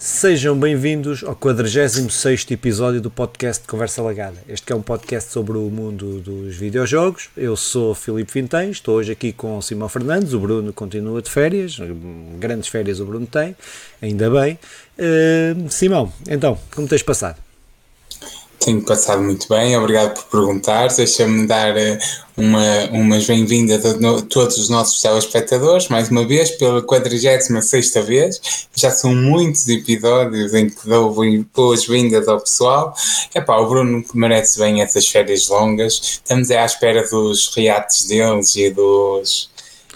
Sejam bem-vindos ao 46 episódio do podcast Conversa Lagada. Este é um podcast sobre o mundo dos videojogos. Eu sou Filipe Vintém, estou hoje aqui com Simão Fernandes. O Bruno continua de férias, grandes férias o Bruno tem, ainda bem. Uh, Simão, então, como tens passado? Tenho passado muito bem, obrigado por perguntar. Deixa-me dar eh, uma, umas bem-vindas a todos os nossos telespectadores, mais uma vez, pela 46 vez. Já são muitos episódios em que dou boas-vindas ao pessoal. É pá, o Bruno merece bem essas férias longas. Estamos à espera dos reatos deles e dos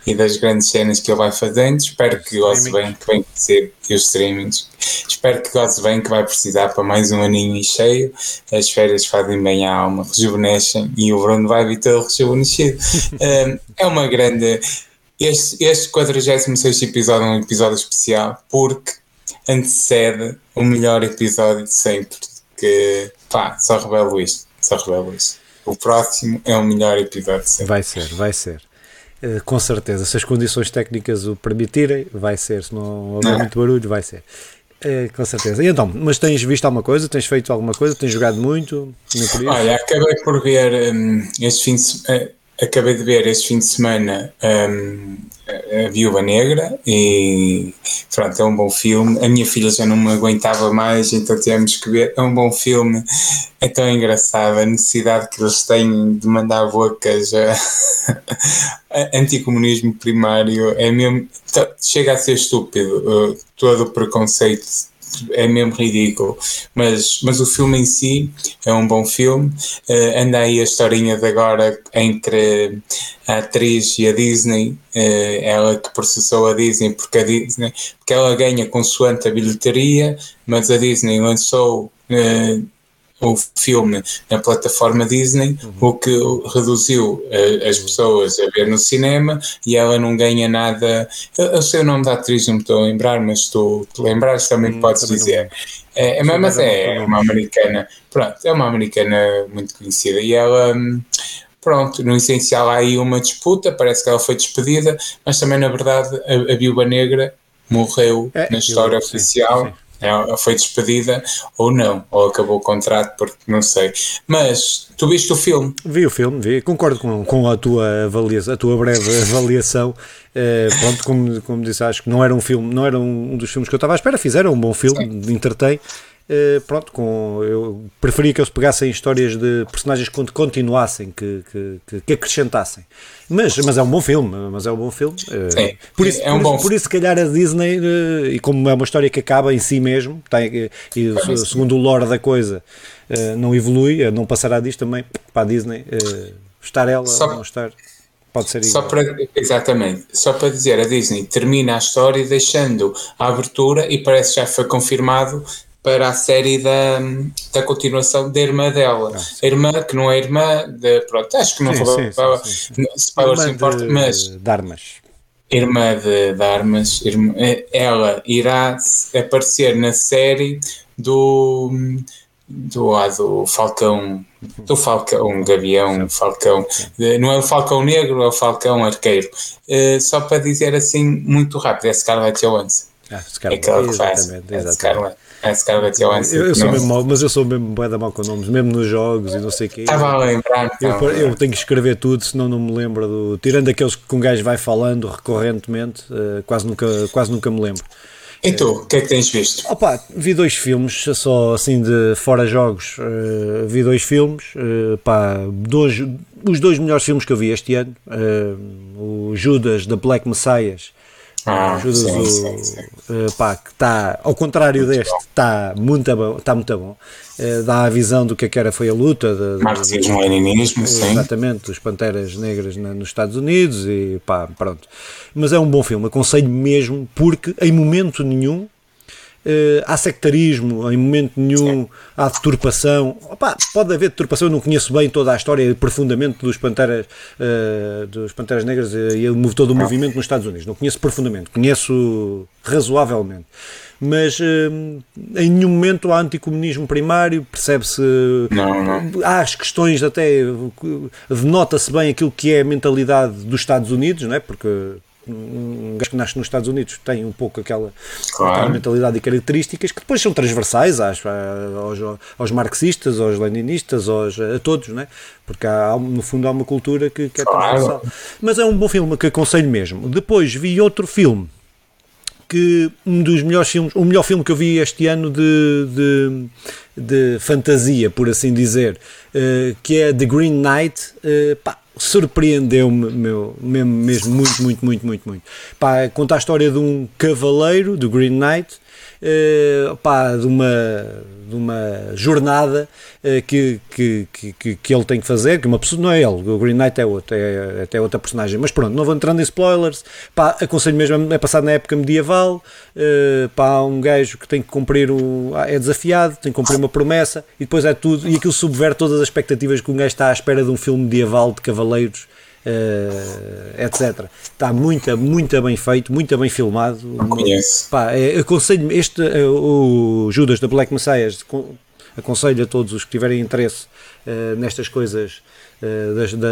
e das grandes cenas que ele vai fazendo. Espero que goze bem, que vem ser e os streamings. Espero que goze bem, que vai precisar para mais um aninho e cheio. As férias fazem bem à alma, rejuvenescem e o Bruno vai vir todo rejuvenescido. um, é uma grande. Este, este 46 episódio é um episódio especial porque antecede o melhor episódio de sempre. Que pá, só revelo isto. Só revelo isto. O próximo é o melhor episódio de sempre. Vai ser, vai ser. Eh, com certeza. Se as condições técnicas o permitirem, vai ser. Se não houver muito barulho, vai ser. É, com certeza. E então, mas tens visto alguma coisa? Tens feito alguma coisa? Tens jogado muito? Olha, acabei por ver um, este fim de, uh, acabei de ver este fim de semana um, a Viúva Negra e pronto, é um bom filme. A minha filha já não me aguentava mais, então temos que ver. É um bom filme, é tão engraçado a necessidade que eles têm de mandar bocas a, anticomunismo primário. É mesmo, chega a ser estúpido uh, todo o preconceito é mesmo ridículo. Mas, mas o filme em si é um bom filme. Uh, anda aí a historinha de agora entre a atriz e a Disney, uh, ela que processou a Disney porque a Disney, porque ela ganha consoante a bilheteria, mas a Disney lançou uh, o filme na plataforma Disney, uhum. o que reduziu uh, as pessoas a ver no cinema e ela não ganha nada. Eu, eu sei o nome da atriz, não me estou a lembrar, mas tu te lembrares também hum, podes também dizer. É, é, mas é, é uma americana, pronto, é uma americana muito conhecida e ela. Hum, pronto, no essencial há aí uma disputa, parece que ela foi despedida, mas também na verdade a, a Viúva Negra morreu é, na história oficial. Sim, sim foi despedida ou não, ou acabou o contrato, porque não sei. Mas tu viste o filme? Vi o filme, vi, concordo com, com a tua avaliação, a tua breve avaliação. É, pronto, como, como disse, acho que não era um filme, não era um dos filmes que eu estava à espera, fizeram um bom filme, Sim. entretém. Uh, pronto, com, eu preferia que eles pegassem histórias de personagens que continuassem, que, que, que, acrescentassem. Mas, mas é um bom filme, mas é um bom filme. Uh, por, isso, é um por, bom... por isso, se calhar, a Disney, uh, e como é uma história que acaba em si mesmo, tem, e é segundo o lore da coisa, não evolui, não passará disto também para a Disney, estar ela Só... ou não estar. Pode ser só para, exatamente, só para dizer, a Disney termina a história deixando a abertura e parece que já foi confirmado para a série da, da continuação da irmã dela. Ah, a irmã, que não é irmã de. Pronto, acho que não sim, falava. Spoilers importa, mas. De armas. Irmã de, de armas. Irmã, ela irá aparecer na série do. Do, ah, do Falcão. Do Falcão, Gavião, Falcão. Não é o Falcão Negro, é o Falcão Arqueiro. Uh, só para dizer assim, muito rápido, é Scarlett Johansson. Ah, Scarlett, é aquela que faz. Exatamente, exatamente. É É Scarlett Johansson. Eu, eu sou mesmo mau, mas eu sou mesmo bué da mal com nomes, mesmo nos jogos e não sei o quê. Estava a lembrar. Eu, eu, tenho que escrever tudo, senão não me lembro do. Tirando aqueles que um gajo vai falando recorrentemente, uh, quase, nunca, quase nunca me lembro. E tu, o que é que tens visto? Opa, vi dois filmes, só assim de fora jogos, uh, vi dois filmes, uh, pá, dois, os dois melhores filmes que eu vi este ano, uh, o Judas da Black Messiahs ah, Judas sim, sim, sim. Uh, pá, que está, ao contrário muito deste, está muito bom. Está muito bom. Uh, dá a visão do que, é que era foi a luta. De, Marxismo-leninismo, sim. Exatamente, dos Panteras Negras na, nos Estados Unidos e pá, pronto. Mas é um bom filme, aconselho mesmo, porque em momento nenhum há sectarismo, em momento nenhum há deturpação. Opa, pode haver deturpação, eu não conheço bem toda a história profundamente dos Panteras, uh, dos Panteras Negras e todo o movimento nos Estados Unidos. Não conheço profundamente, conheço razoavelmente. Mas uh, em nenhum momento há anticomunismo primário, percebe-se. Há as questões, até denota-se bem aquilo que é a mentalidade dos Estados Unidos, não é? porque um gajo que nasce nos Estados Unidos tem um pouco aquela, claro. aquela mentalidade e características que depois são transversais aos, aos marxistas, aos leninistas, aos, a todos, né? porque há, no fundo há uma cultura que, que é transversal. Claro. Mas é um bom filme que aconselho mesmo. Depois vi outro filme que um dos melhores filmes, o melhor filme que eu vi este ano de, de, de fantasia, por assim dizer, uh, que é The Green Knight. Uh, pá, surpreendeu-me meu, mesmo, mesmo muito, muito, muito, muito, muito. Pá, conta a história de um cavaleiro, do Green Knight, uh, pá, de uma, de uma jornada uh, que, que, que, que ele tem que fazer, que uma pessoa, não é ele, o Green Knight é outro, é até outra personagem, mas pronto, não vou entrando em spoilers, pá, aconselho mesmo, é passado na época medieval, uh, pá, um gajo que tem que cumprir, o, é desafiado, tem que cumprir uma promessa, e depois é tudo, e aquilo subverte todas as expectativas que um gajo está à espera de um filme medieval de cavaleiros, Uh, etc. Está muito, muito bem feito, muito bem filmado. Conheço. Pá, é, aconselho este, uh, o Judas da Black Messiah, aconselho a todos os que tiverem interesse nestas coisas das, da,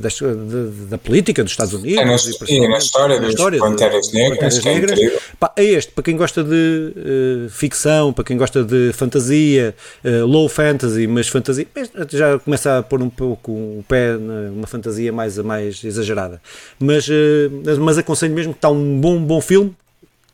das, da, da, política dos Estados Unidos é na, e, na história das Panteras Negras, Panteras Negras. É, Pá, é este, para quem gosta de uh, ficção, para quem gosta de fantasia, low fantasy, mas fantasia, já começa a pôr um pouco o pé numa fantasia mais, mais exagerada. Mas, mas aconselho mesmo que está um bom, bom filme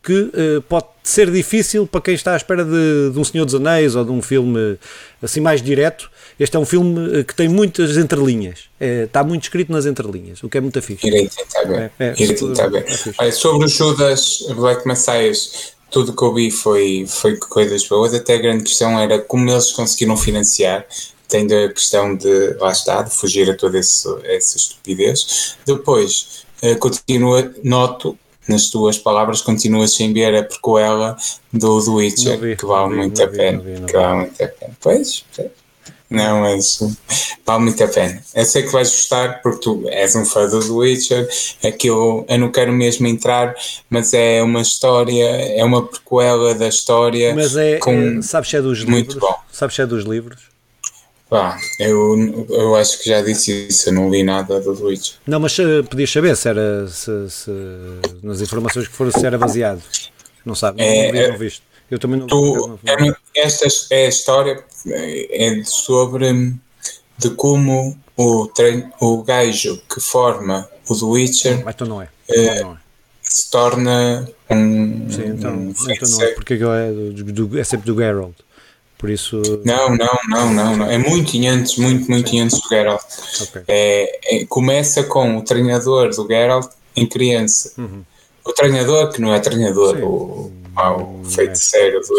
que uh, pode ser difícil para quem está à espera de, de, um Senhor dos Anéis ou de um filme assim mais direto. Este é um filme eh, que tem muitas entrelinhas, é, está muito escrito nas entrelinhas, o que é muito fixe. Irei tentar ver. É, é, Irei tentar ver. É sobre os Judas Black Messiahs, tudo que eu vi foi, foi coisas boas, até a grande questão era como eles conseguiram financiar, tendo a questão de, lá está, de fugir a toda esse, essa estupidez. Depois, uh, continua, noto nas tuas palavras, continua sem ver a prequela do The Witcher, vi, que vale vi, muito a pena. Vi, que vale muito a pena. Pois, não, mas vale muito a pena. Eu sei que vais gostar porque tu és um fã do The Witcher. Aquilo eu não quero mesmo entrar, mas é uma história, é uma prequela da história. Mas é, com é sabes se é dos muito livros? Bom. Sabes se é dos livros? Pá, eu, eu acho que já disse isso, eu não li nada do Luigi. Não, mas uh, podias saber se era se, se, nas informações que foram se era baseado. Não sabe, é, não, não, não viste. Eu também não, tu, não, não. Esta é a história é sobre de como o, treino, o gajo que forma o The Witcher então não é. Uh, não é. se torna um. Sim, então, um então não é, porque é, do, do, é sempre do Geralt. Por isso. Não, não, não, não, não. É muito antes, muito, muito antes do Geralt. Okay. É, é, começa com o treinador do Geralt em criança. Uhum. O treinador, que não é treinador, Sim. o, o feiticeiro do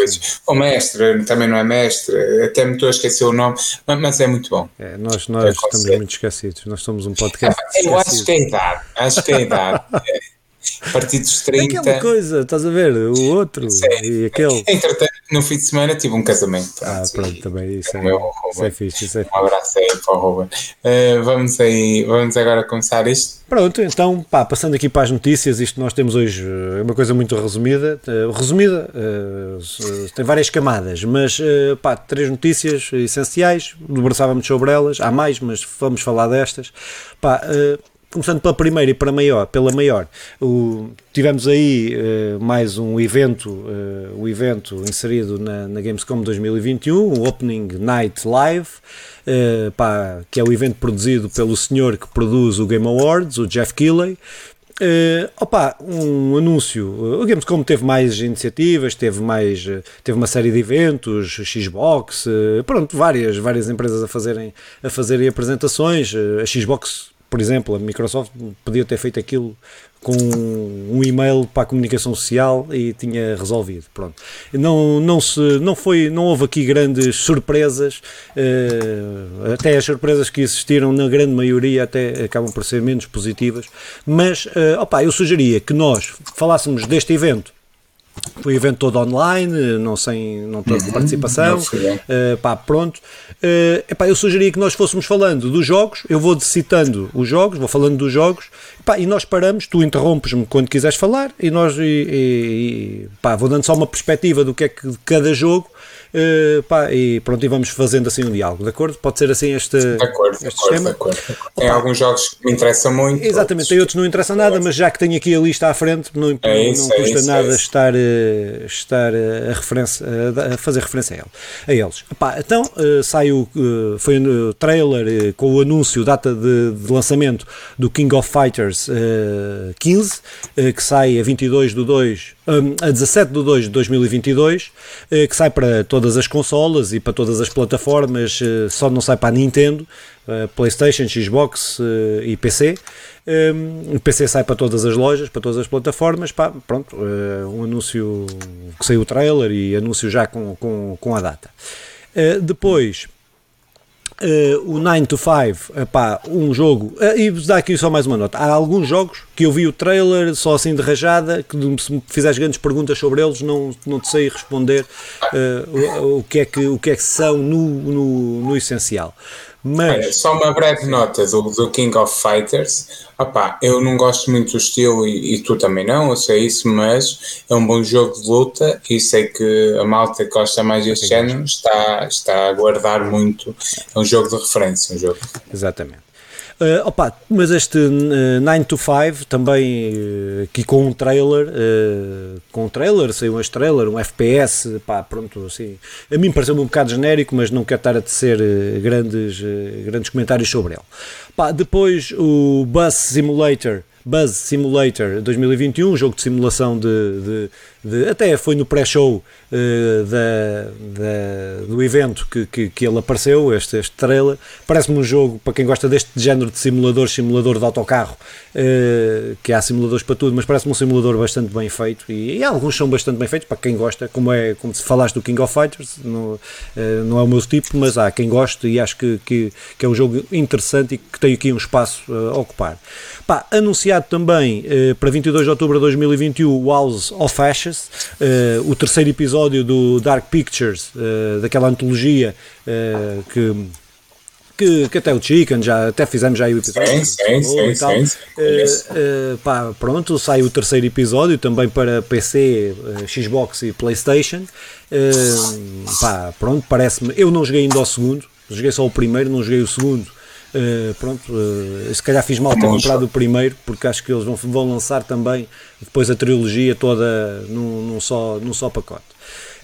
O mestre, também não é mestre, até me estou a esquecer o nome, mas é muito bom. É, nós nós estamos muito esquecidos, nós somos um podcast. eu acho que é a idade, acho que é a idade. partidos 30. Aquela coisa, estás a ver? O outro Sim. e aquele. Entretanto, no fim de semana tive um casamento. Ah, pronto, também isso, é, isso é fixe. Isso é um abraço aí para o Ruben. Uh, vamos, aí, vamos agora começar isto. Pronto, então, pá, passando aqui para as notícias, isto nós temos hoje é uma coisa muito resumida. Uh, resumida, uh, tem várias camadas, mas pá, três notícias essenciais, debruçávamos sobre elas, há mais, mas vamos falar destas. Pá, começando pela primeira e para maior, pela maior, o, tivemos aí uh, mais um evento, uh, o evento inserido na, na, Gamescom 2021, o Opening Night Live, uh, pá, que é o evento produzido pelo senhor que produz o Game Awards, o Jeff Keighley. Uh, opa, um anúncio. O Gamescom teve mais iniciativas, teve mais, teve uma série de eventos, Xbox, pronto, várias, várias empresas a fazerem, a fazerem apresentações. A Xbox por exemplo, a Microsoft podia ter feito aquilo com um e-mail para a comunicação social e tinha resolvido. Pronto. Não, não, se, não, foi, não houve aqui grandes surpresas, uh, até as surpresas que existiram, na grande maioria, até acabam por ser menos positivas. Mas, uh, opa, eu sugeria que nós falássemos deste evento foi o evento todo online, não sem não uhum, participação. Uh, pá, pronto. Uh, epá, eu sugeria que nós fôssemos falando dos jogos, eu vou citando os jogos, vou falando dos jogos, epá, e nós paramos, tu interrompes-me quando quiseres falar, e nós e, e, pá, vou dando só uma perspectiva do que é que cada jogo Uh, pá, e pronto, e vamos fazendo assim um diálogo, de acordo? Pode ser assim este, de acordo, este de acordo, De acordo. Tem Opa, alguns jogos que me interessam muito. Exatamente, outros. tem outros que não interessam nada, mas já que tenho aqui a lista à frente, não, é isso, não é custa é isso, nada é estar, uh, estar uh, a, referência, a fazer referência a, ele, a eles. Epá, então saiu, foi no trailer com o anúncio, data de, de lançamento do King of Fighters 15, que sai a 22 do 2 a 17 de 2 de 2022, eh, que sai para todas as consolas e para todas as plataformas, eh, só não sai para a Nintendo, eh, PlayStation, Xbox e PC. O PC sai para todas as lojas, para todas as plataformas. Pá, pronto, um anúncio que saiu o trailer e anúncio já com, com, com a data. Depois, Uh, o 9 to 5, epá, um jogo, uh, e vos dá aqui só mais uma nota. Há alguns jogos que eu vi o trailer só assim de rajada, que se me fizeres grandes perguntas sobre eles, não, não te sei responder uh, o, o, que é que, o que é que são no, no, no essencial. Mas... Só uma breve nota do, do King of Fighters. Opa, eu não gosto muito do estilo e, e, tu também não, eu sei isso, mas é um bom jogo de luta e sei que a malta que gosta mais deste género está, está a guardar muito. É um jogo de referência. Um jogo. Exatamente. Uh, opa, mas este uh, 9 to 5 também uh, aqui com um trailer, uh, com um trailer, saiu um trailer, um FPS, pá, pronto, assim. A mim pareceu-me um bocado genérico, mas não quero estar a tecer grandes, grandes comentários sobre ele. Pá, depois o Bus Simulator Buzz Simulator 2021, jogo de simulação de, de, de até foi no pré-show uh, da, da, do evento que, que, que, ele apareceu, este, este trailer. Parece-me um jogo para quem gosta deste género de simulador, simulador de autocarro, uh, que há simuladores para tudo, mas parece-me um simulador bastante bem feito e, e, alguns são bastante bem feitos para quem gosta, como é como se falaste do King of Fighters, não, uh, não é o meu tipo, mas há quem goste e acho que, que, que, é um jogo interessante e que tem aqui um espaço a ocupar. Pá, anunciado também para 22 de outubro de 2021 o House of Ashes, uh, o terceiro episódio do Dark Pictures, uh, daquela antologia que que, que, até o Chicken, já, até fizemos já o episódio. Sim, sim, sim, sim, sim. Uh, uh, pá, pronto, sai o terceiro episódio também para PC, uh, Xbox e Playstation. pá, pronto, parece-me. Eu não joguei ainda o segundo, joguei só o primeiro, não joguei o segundo. Uh, pronto, uh, se calhar fiz mal ter comprado o primeiro, porque acho que eles vão, vão lançar também depois a trilogia toda num, num só, num só pacote.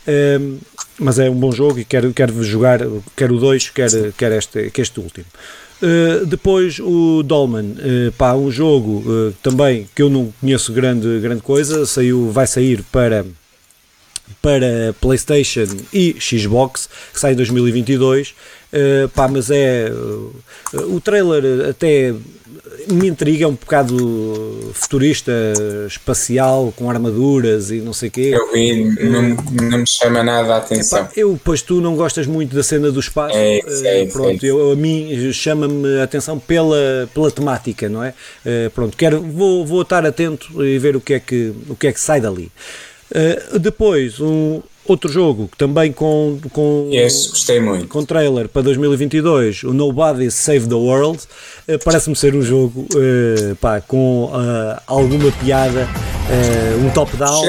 Uh, mas é um bom jogo e quero, quero jogar, quero o 2, quero, quero este, que este último. depois o Dolman, pá, um jogo também que eu não conheço grande, grande coisa, saiu, vai sair para para PlayStation e Xbox, que sai em 2022. Uh, pá, mas é. Uh, o trailer até me intriga, é um bocado futurista, espacial, com armaduras e não sei o quê. Eu vi, uh, não, não me chama nada a atenção. Epá, eu, pois tu não gostas muito da cena do espaço. É, é, pronto, é. Eu, a mim chama-me a atenção pela, pela temática, não é? pronto, quero, vou, vou estar atento e ver o que é que, o que, é que sai dali. depois, um Outro jogo, também com, com, yes, gostei muito. com trailer para 2022, o Nobody Save the World, uh, parece-me ser um jogo uh, pá, com uh, alguma piada, um top-down.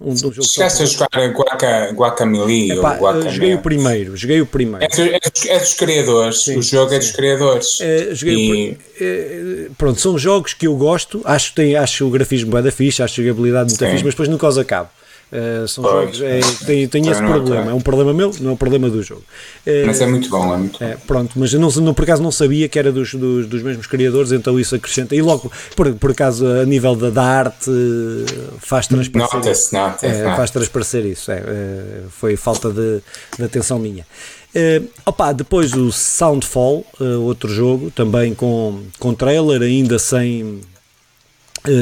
Um, um jogo chegaste a jogar Guaca, Guacamole Epá, ou Joguei o primeiro, joguei o primeiro. É, é, dos, é dos criadores, sim, o jogo sim. é dos criadores. joguei e... pronto, são jogos que eu gosto, acho, tem, acho o grafismo bem da fixe, acho a jogabilidade muito fixe, mas depois nunca os acabo. Uh, são pois, jogos, é, tem, tem esse problema, é um problema meu, não é um problema do jogo. Uh, mas é muito bom, é muito bom. pronto, mas eu não, não, por acaso não sabia que era dos, dos, dos mesmos criadores, então isso acrescenta. E logo, por, por acaso, a nível da, da arte, faz transparecer. Nota-se, nota é, faz transparecer isso. É, foi falta de, de atenção minha. Uh, opa, depois o Soundfall, uh, outro jogo, também com, com trailer, ainda sem,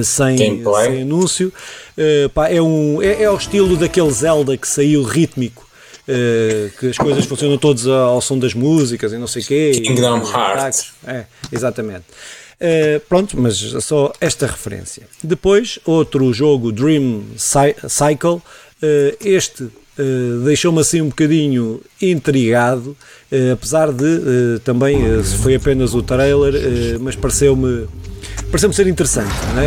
sem, sem anúncio. Uh, pá, é, um, é, é ao estilo daquele Zelda que saiu rítmico. Uh, que as coisas funcionam todas ao som das músicas e não sei o quê. Kingdom Hearts. É, exatamente. Uh, pronto, mas só esta referência. Depois, outro jogo, Dream Cycle. Uh, este deixou-me assim um bocadinho intrigado, apesar de também, foi apenas o trailer, mas pareceu-me pareceu-me ser interessante. Né?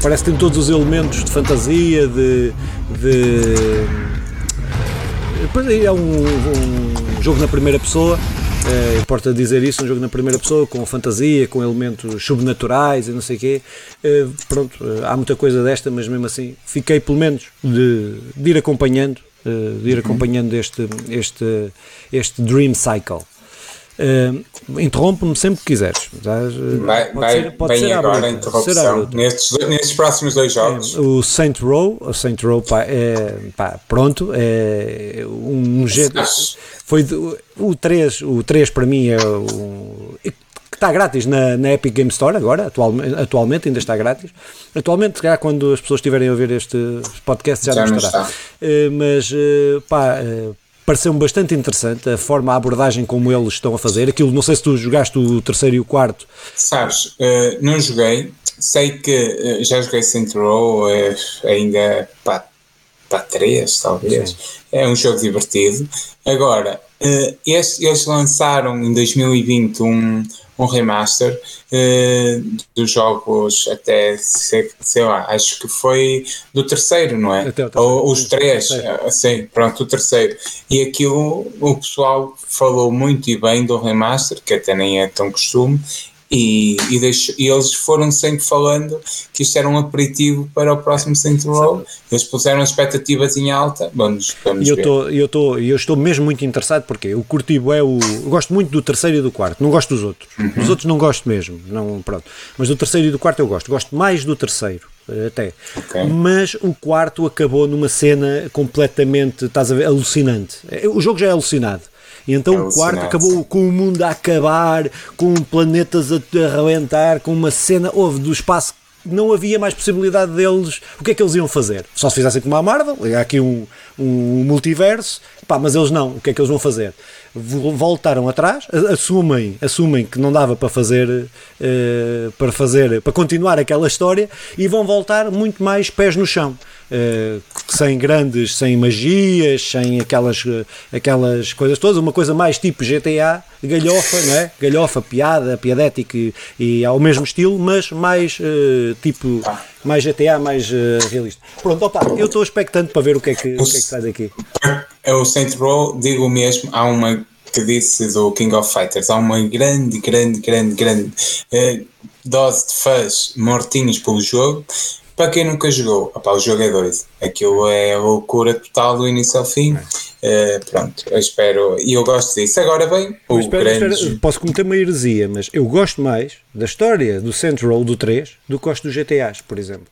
parece que tem todos os elementos de fantasia, de, de coisa, é um, um jogo na primeira pessoa. É, importa dizer isso, um jogo na primeira pessoa, com fantasia, com elementos sobrenaturais e não sei o quê. É, pronto, há muita coisa desta, mas mesmo assim fiquei pelo menos de, de ir acompanhando, de ir uhum. acompanhando este, este, este Dream Cycle. Uh, Interrompe-me sempre que quiseres. Vai, pode vai, ser, pode ser agora a interrupção. Nestes, nestes próximos dois jogos. É, o Saint Row, o Saint Row pá, é, pá, pronto, é um jeito. Foi o 3, o 3 para mim é o. Está grátis na, na Epic Game Store agora, atualmente, atualmente ainda está grátis. Atualmente, se quando as pessoas estiverem a ouvir este podcast já, já não estará. Está. Uh, mas, uh, pá, uh, pareceu-me bastante interessante a forma, a abordagem como eles estão a fazer. Aquilo, não sei se tu jogaste o terceiro e o quarto. Sabes, uh, não joguei. Sei que uh, já joguei Central, uh, ainda para, para três, talvez. Sim. É um jogo divertido. Agora, eles, eles lançaram em 2020 um um remaster uh, dos jogos até, sei, sei, lá, acho que foi do terceiro, não é? Ou os três, uh, sim, pronto, o terceiro. E aquilo o pessoal falou muito e bem do remaster, que até nem é tão costume, e, e, deixo, e, eles foram sempre falando que isto era um aperitivo para o próximo Central Row. Eles puseram expectativas em alta. Vamos, vamos eu ver. Tô, eu, tô, eu estou mesmo muito interessado porque o Curtibo é o. Eu gosto muito do terceiro e do quarto, não gosto dos outros. Uhum. Dos outros não gosto mesmo, não, pronto. Mas do terceiro e do quarto eu gosto. Gosto mais do terceiro até. Okay. Mas o quarto acabou numa cena completamente, estás a ver, alucinante. O jogo já é alucinado. E então é o quarto acabou com o mundo a acabar, com planetas a arrebentar, com uma cena, houve do espaço não havia mais possibilidade deles. O que é que eles iam fazer? Só se fizessem como a Marvel, há aqui um, um multiverso, pá, mas eles não. O que é que eles vão fazer? Voltaram atrás, assumem, assumem que não dava para fazer, uh, para fazer, para continuar aquela história e vão voltar muito mais pés no chão. Uh, sem grandes, sem magias, sem aquelas, aquelas coisas todas, uma coisa mais tipo GTA, galhofa, não é? Galhofa, piada, piadética e, e ao mesmo estilo, mas mais uh, tipo, mais GTA, mais realista. Pronto, opa, eu estou expectante para ver o que é que, o que, é que sai daqui. É o Saint Row, digo mesmo, há uma que disse do King of Fighters, há uma grande, grande, grande, grande dose de fãs mortinhos pelo jogo para quem nunca jogou, opa, o jogo é doido. Aquilo é a loucura total do início ao fim. Uh, pronto, eu espero. E eu gosto disso. Agora bem, o espera, grande... espera, posso cometer uma heresia, mas eu gosto mais da história do Central do 3 do que gosto dos GTAs, por exemplo.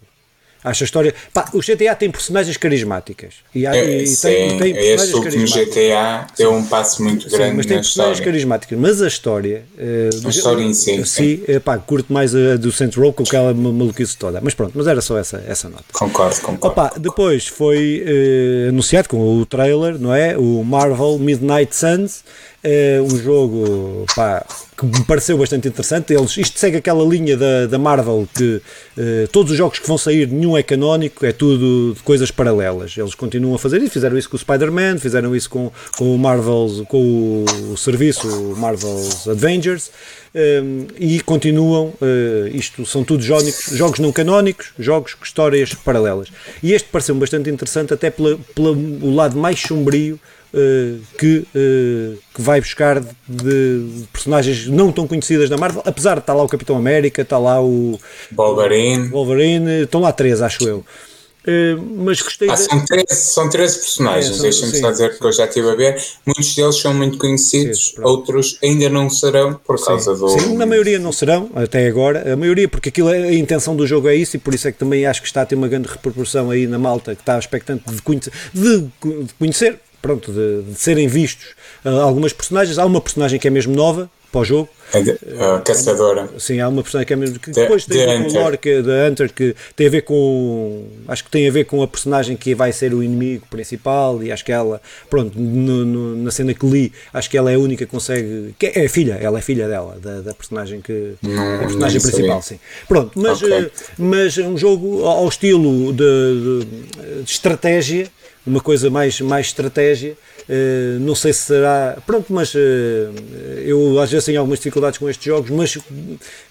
Acho a história. Pá, o GTA tem personagens carismáticas. E, há, é, e sim, tem, tem personagens último GTA deu um passo muito grande sim, mas tem personagens carismáticas. Mas a história. Uh, a história em si. Sim, sim. pá, curto mais a do Saints Row com aquela maluquice toda. Mas pronto, mas era só essa, essa nota. Concordo, concordo. Opa, concordo. Depois foi uh, anunciado com o trailer, não é? O Marvel Midnight Suns. Uh, um jogo pá, que me pareceu bastante interessante. Eles, isto segue aquela linha da, da Marvel que uh, todos os jogos que vão sair, nenhum é canónico, é tudo de coisas paralelas. Eles continuam a fazer isso, fizeram isso com o Spider-Man, fizeram isso com, com o Marvel, com o serviço Marvel's Avengers. Ehm, e continuam, uh, isto são tudo jónicos, jogos não canónicos, jogos com histórias paralelas. E este pareceu-me bastante interessante, até pelo lado mais sombrio que, uh, que vai buscar de, de, personagens não tão conhecidas da Marvel, apesar de estar lá o Capitão América, está lá o Wolverine, Wolverine estão lá três, acho eu. Uh, mas gostei ah, de... são, 13, são 13 personagens, é, deixa-me só dizer que eu já estive a ver. Muitos deles são muito conhecidos, sim, outros ainda não serão por causa sim. do. Sim, na maioria não serão, até agora. A maioria, porque aquilo é, a intenção do jogo é isso, e por isso é que também acho que está a ter uma grande repercussão aí na malta que está expectante de conhecer, de, de conhecer pronto, de, de serem vistos uh, algumas personagens. Há uma personagem que é mesmo nova para o jogo. A, de, a caçadora. Sim, há uma personagem que é mesmo. Que depois tem a ver com o lore que, da Hunter, que tem a ver com. Acho que tem a ver com a personagem que vai ser o inimigo principal. E acho que ela, pronto, no, no, na cena que li, acho que ela é a única que consegue. Que é, é filha, ela é filha dela, da, da personagem que. Não, a personagem principal, sim. Pronto, mas, okay. uh, mas um jogo ao estilo de, de, de estratégia uma coisa mais, mais estratégia. Uh, não sei se será. Pronto, mas uh, eu às vezes tenho algumas dificuldades com estes jogos, mas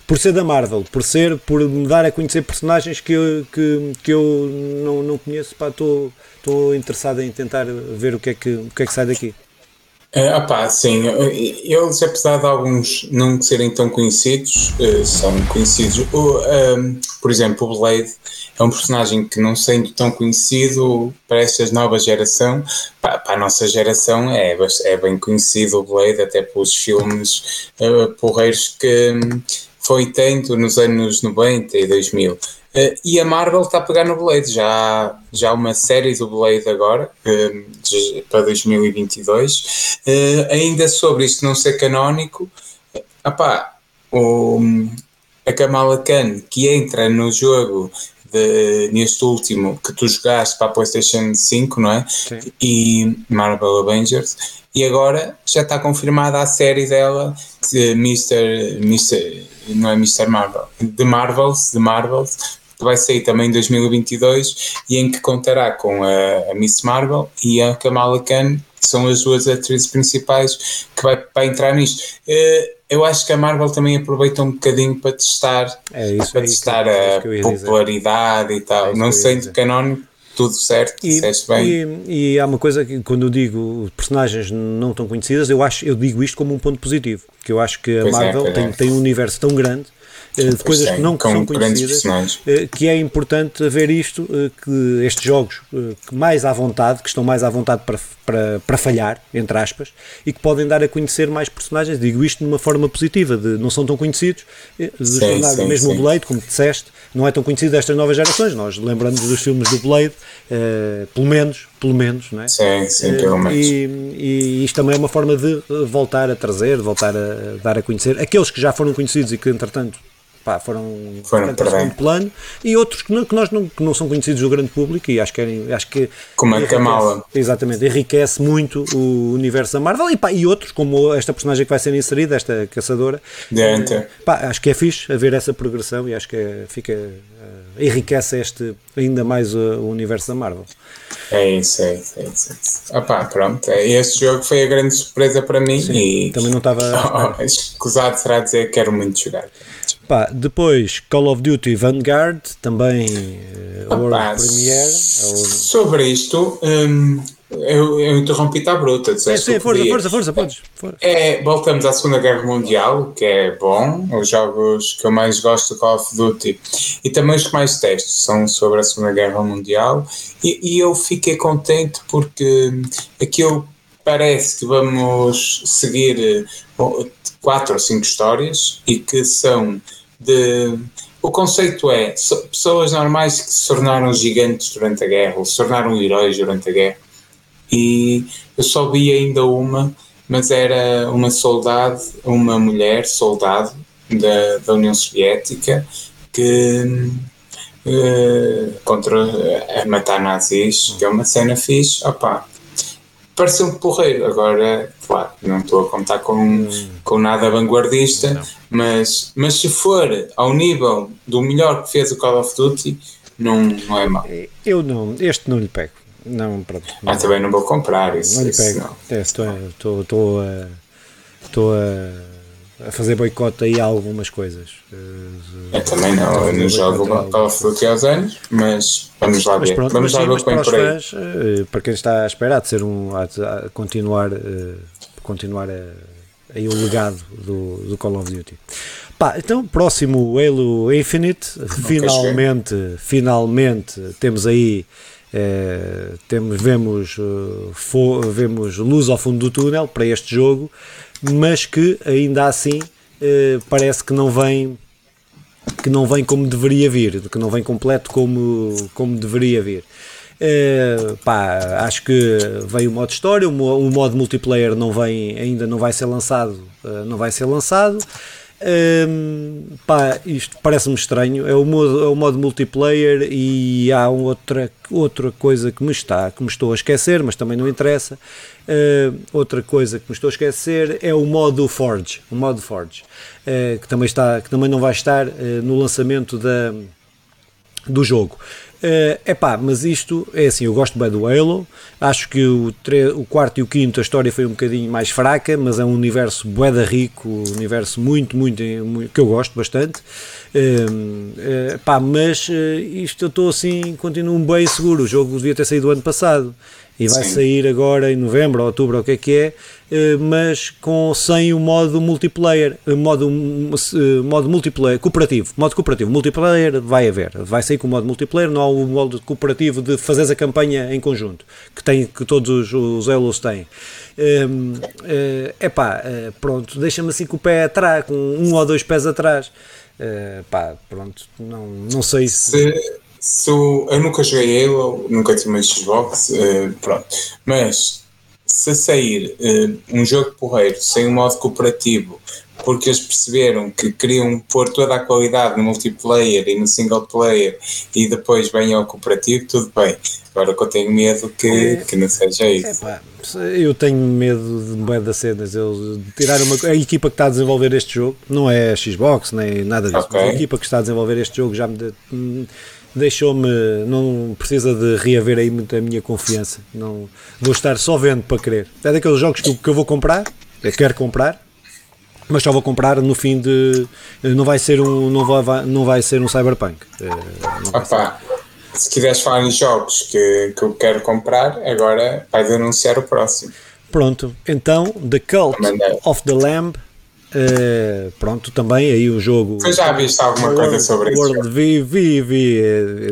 por ser da Marvel, por ser, por me dar a conhecer personagens que eu, que, que eu não, não conheço, estou interessado em tentar ver o que é que, o que, é que sai daqui. Uh, opá, sim, eles apesar de alguns não serem tão conhecidos, uh, são conhecidos. Uh, um, por exemplo, o Blade é um personagem que não sendo tão conhecido para esta nova geração, para, para a nossa geração é, é bem conhecido o Blade, até pelos filmes uh, porreiros que um, foi tendo nos anos 90 e 2000. Uh, e a Marvel está a pegar no Blade, já, já uma série do Blade agora, uh, para 2022. Uh, ainda sobre isto não ser canónico, apá, o, a Kamala Khan, que entra no jogo de, neste último que tu jogaste para a PlayStation 5, não é? Sim. E Marvel Avengers. E agora já está confirmada a série dela, de Mr. Mr. não é Mr. Marvel, de Marvels, de Marvels, que vai sair também em 2022 e em que contará com a, a Miss Marvel e a Kamala Khan, que são as duas atrizes principais que vai, vai entrar nisto. Uh, eu acho que a Marvel também aproveita um bocadinho para testar, é isso, para é testar a popularidade dizer. e tal. É Não sendo canónico, tudo certo, e, bem. E, e, há uma coisa que quando eu digo personagens não tão conhecidas, eu acho eu digo isto como um ponto positivo, que eu acho que a pois é, Marvel é, tem, tem um universo tão grande de coisas que não são conhecidas, eh, que é importante haver isto, eh, que estes jogos que mais à vontade, que estão mais à vontade para, para, para falhar, entre aspas, e que podem dar a conhecer mais personagens, digo isto de uma forma positiva, de não são tão conhecidos, sim, sim, mesmo sim. o Blade, como disseste, não é tão conhecido destas novas gerações, nós lembramos dos filmes do Blade, uh, pelo menos, pelo menos, não é? Sim, sim, pelo menos. E, e, isto também é uma forma de voltar a trazer, voltar a dar a conhecer aqueles que já foram conhecidos e que, entretanto, pá, foram, foram para plano e outros que, não, que nós não, que não são conhecidos do grande público e acho que, é, acho que como a Kamala exatamente, enriquece muito o universo da Marvel e, pá, e outros como esta personagem que vai ser inserida, esta caçadora Dentro. Pá, acho que é fixe haver essa progressão e acho que é, fica uh, enriquece este ainda mais uh, o universo da Marvel é isso, é isso, é isso. É isso. Opa, pronto, é, este jogo foi a grande surpresa para mim Sim, e também não estava oh, escusado será dizer que quero muito jogar Pá, depois Call of Duty Vanguard, também uh, World Premiere. Sobre isto, um, eu, eu interrompi-te à bruta. É, sim, força, força, força, podes. Força. É, voltamos à Segunda Guerra Mundial, que é bom, os jogos que eu mais gosto do Call of Duty e também os que mais testo são sobre a Segunda Guerra Mundial e, e eu fiquei contente porque aquilo parece que vamos seguir eh, quatro ou cinco histórias e que são de. O conceito é pessoas normais que se tornaram gigantes durante a guerra, ou se tornaram heróis durante a guerra. E eu só vi ainda uma, mas era uma soldado, uma mulher soldado da, da União Soviética que uh, contra a matar nazis, que é uma cena fixe. Opa, pareceu um porreiro. Agora, claro, não estou a contar com, hum. com nada vanguardista, mas, mas se for ao nível do melhor que fez o Call of Duty, não, não é mau. Eu não, este não lhe pego. Não, pronto. Não. Ah, também não vou comprar isso. Não lhe pego. Estou a. Estou a a fazer boicote aí a algumas coisas. Eu também não, eu não jogo of Duty aos anos, mas vamos lá mas ver. Pronto, vamos lá ver para, fãs, eh, para quem está a esperar de ser um, a, continuar, continuar a, aí o legado do, do Call of Duty. Pá, então, próximo Halo Infinite, finalmente, finalmente temos aí é, temos, vemos, uh, vemos luz ao fundo do túnel para este jogo, mas que ainda assim uh, parece que não vem que não vem como deveria vir, que não vem completo como, como deveria vir. Uh, pá, acho que veio o modo história, o, modo multiplayer não vem, ainda não vai ser lançado, não vai ser lançado. Um, pá, isto parece-me estranho. É o, modo, é o modo multiplayer e há outra, outra coisa que me está, que me estou a esquecer, mas também não interessa. Uh, outra coisa que me estou a esquecer é o modo Forge, o modo Forge, uh, que também está, que também não vai estar uh, no lançamento da do jogo. É uh, pá, mas isto é assim, eu gosto bem do Halo, acho que o, o quarto e o quinto a história foi um bocadinho mais fraca, mas é um universo boeda rico, um universo muito, muito, muito que eu gosto bastante. Uh, uh, pá, mas isto eu estou assim, continuo bem seguro. O jogo devia ter saído ano passado e vai Sim. sair agora em novembro ou outubro, ou o que é que é, eh, mas com, sem o modo multiplayer, eh, modo, eh, modo multiplayer, cooperativo, modo cooperativo, multiplayer vai haver, vai sair com o modo multiplayer, não há o modo cooperativo de fazeres a campanha em conjunto, que, tem, que todos os Elos têm. É uh, pá, pronto, deixa-me assim com o pé atrás, com um ou dois pés atrás. Pá, pronto, não, não sei se... se se eu, nunca joguei Halo, nunca tive uma Xbox, uh, pronto. Mas se sair uh, um jogo porreiro sem um modo cooperativo, porque eles perceberam que queriam pôr toda a qualidade no multiplayer e no single player e depois vem ao cooperativo, tudo bem. Agora que eu tenho medo que, é, que não seja isso. É eu tenho medo de moeda das cenas. Eles tirar uma, a equipa que está a desenvolver este jogo, não é a Xbox nem nada disso, okay. a equipa que está a desenvolver este jogo já me deixou-me, não precisa de reaver aí muito a minha confiança. Não, vou estar só vendo para querer. É daqueles jogos que, que eu vou comprar, eu quero comprar, mas só vou comprar no fim de. Não vai ser um, não vai, não vai ser um Cyberpunk. Eh, Opa, se quiseres falar em jogos que, que eu quero comprar, agora vais anunciar o próximo. Pronto, então The Cult of the Lamb Uh, pronto, também aí o jogo. Você já viste alguma World, coisa sobre isso? World vi, vi, vi.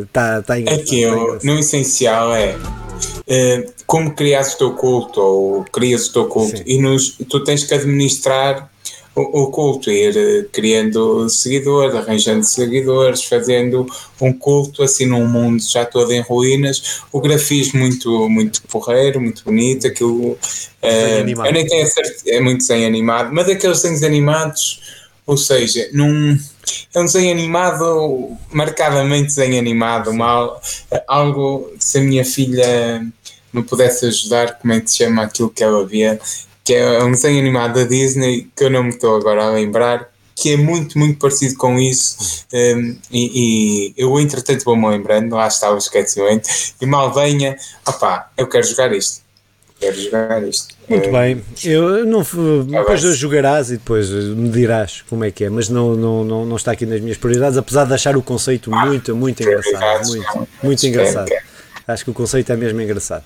Está tá Aquilo, tá no essencial, é uh, como crias o teu culto ou crias o teu culto Sim. e nos, tu tens que administrar o, o culto, ir eh, criando seguidores, arranjando seguidores, fazendo um culto assim num mundo já todo em ruínas. O grafismo muito, muito porreiro, muito bonito, aquilo. Uh, eu nem tenho a certeza, é muito desenho animado, mas aqueles desenhos animados, ou seja, num. É um desenho animado, marcadamente desenho animado, mal, algo se a minha filha me pudesse ajudar, como é que se chama aquilo que ela via, que é um desenho animado da Disney que eu não me estou agora a lembrar, que é muito, muito parecido com isso. Um, e, e, eu, entretanto, vou-me lembrando, lá estava o esquecimento, e mal venha, opá, eu quero jogar isto. Quero jogar isto. Muito bem, eu não tá depois jogarás e depois me dirás como é que é, mas não, não, não, não está aqui nas minhas prioridades, apesar de achar o conceito ah, muito, muito engraçado. Muito, muito engraçado. Acho que o conceito é mesmo engraçado.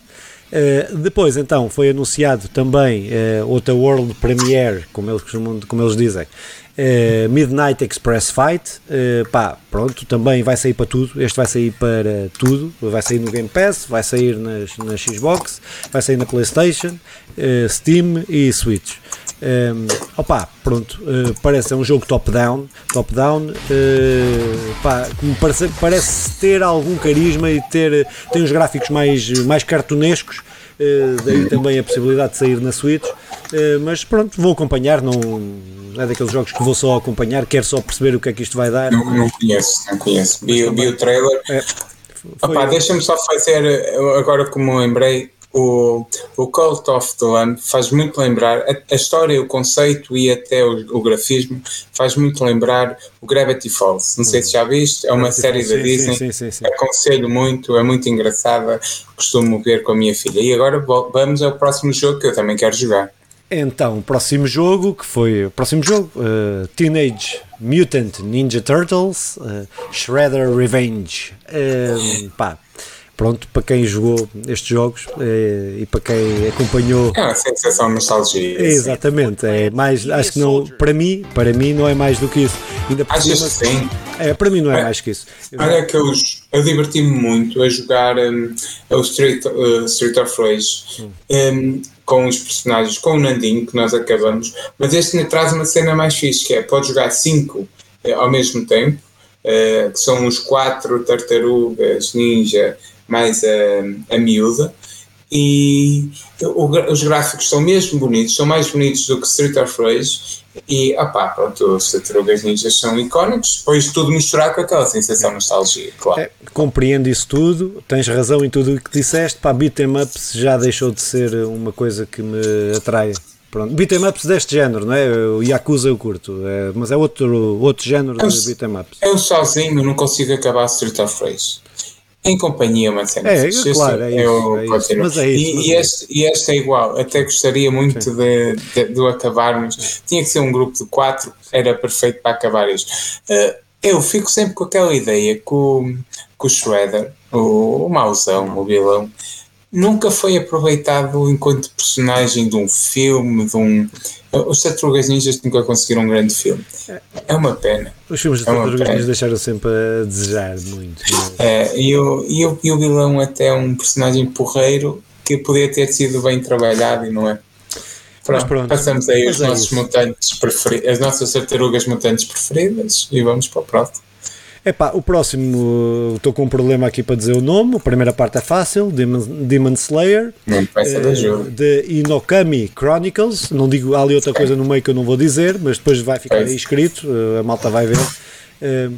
Uh, depois, então, foi anunciado também uh, outra World Premiere, como eles, como eles dizem, uh, Midnight Express Fight. pá, pronto, também vai sair para tudo. Este vai sair para tudo. Vai sair no Game Pass, vai sair nas, na Xbox, vai sair na PlayStation, Steam e Switch. Um, opa, pronto, uh, parece é um jogo top-down, top-down, uh, parece, parece ter algum carisma e ter tem uns gráficos mais, mais cartunescos, uh, daí também a possibilidade de sair na Switch, mas pronto, vou acompanhar, não é daqueles jogos que vou só acompanhar, quero só perceber o que é que isto vai dar. Não, não conheço, não conheço. Vi, vi o trailer. É, Opa, deixa-me só fazer, agora como lembrei, o, o Cult of the Lamb faz muito lembrar a, a, história, o conceito e até o, o, grafismo faz muito lembrar o Gravity Falls. Não sei se já viste, é uma Gravity série Falls, da Disney. Sim, sim, sim, Aconselho muito, é muito engraçada. Costumo ver com a minha filha. E agora vamos ao próximo jogo que eu também quero jogar. Então, o próximo jogo que foi o próximo jogo, uh, Teenage Mutant Ninja Turtles, uh, Shredder Revenge. Uh, pá, pronto, para quem jogou estes jogos eh, e para quem acompanhou. É uma sensação de nostalgia. Exatamente, é mais, acho que não, para mim, para mim não é mais do que isso. Ainda por Achas cima, que sim? É, para mim não é, é mais que isso. Olha que eu, eu diverti-me muito a jogar um, o Street, uh, Street of Rage um, com os personagens, com o Nandinho, que nós acabamos, mas este traz uma cena mais fixe, que é, pode jogar cinco uh, ao mesmo tempo, uh, que são os quatro tartarugas ninja mais a, a miúda. E o, os gráficos são mesmo bonitos, são mais bonitos do que Street of Rage. E, opá, pronto, os Tartarugas Ninjas são icónicos, depois tudo misturar com aquela sensação de nostalgia, claro. É, compreendo isso tudo, tens razão em tudo o que disseste. Pá, beat'em ups já deixou de ser uma coisa que me atrai Pronto, beat'em ups deste género, não é? O Yakuza eu curto, é, mas é outro, outro género eu, de beat'em ups. Eu sozinho não consigo acabar Street of Rage. Em companhia, uma cena. É, é claro, é isso, é isso. Mas é isso, e, e, é este, e este é igual. Até gostaria muito de, de, de acabarmos. Tinha que ser um grupo de quatro, era perfeito para acabar isto. Uh, eu fico sempre com aquela ideia que o, que o Shredder, o, o mauzão, o vilão, nunca foi aproveitado enquanto personagem de um filme, de um. Os Tartarugas Ninjas nunca conseguiram um grande filme. É uma pena. Os filmes de É Tartarugas. Ninjas deixaram sempre a desejar muito. É, e, o, e, o, e o vilão até é um personagem porreiro que podia ter sido bem trabalhado e não é. Pronto, pronto. passamos aí os é nossos mutantes preferidos, as nossas tartarugas mutantes preferidas e vamos para o próximo. Epá, o próximo, estou com um problema aqui para dizer o nome. A primeira parte é fácil: Demon, Demon Slayer. Não eh, de Inokami Chronicles. Não digo há ali outra coisa no meio que eu não vou dizer, mas depois vai ficar aí escrito. eh, a malta vai ver. Eh,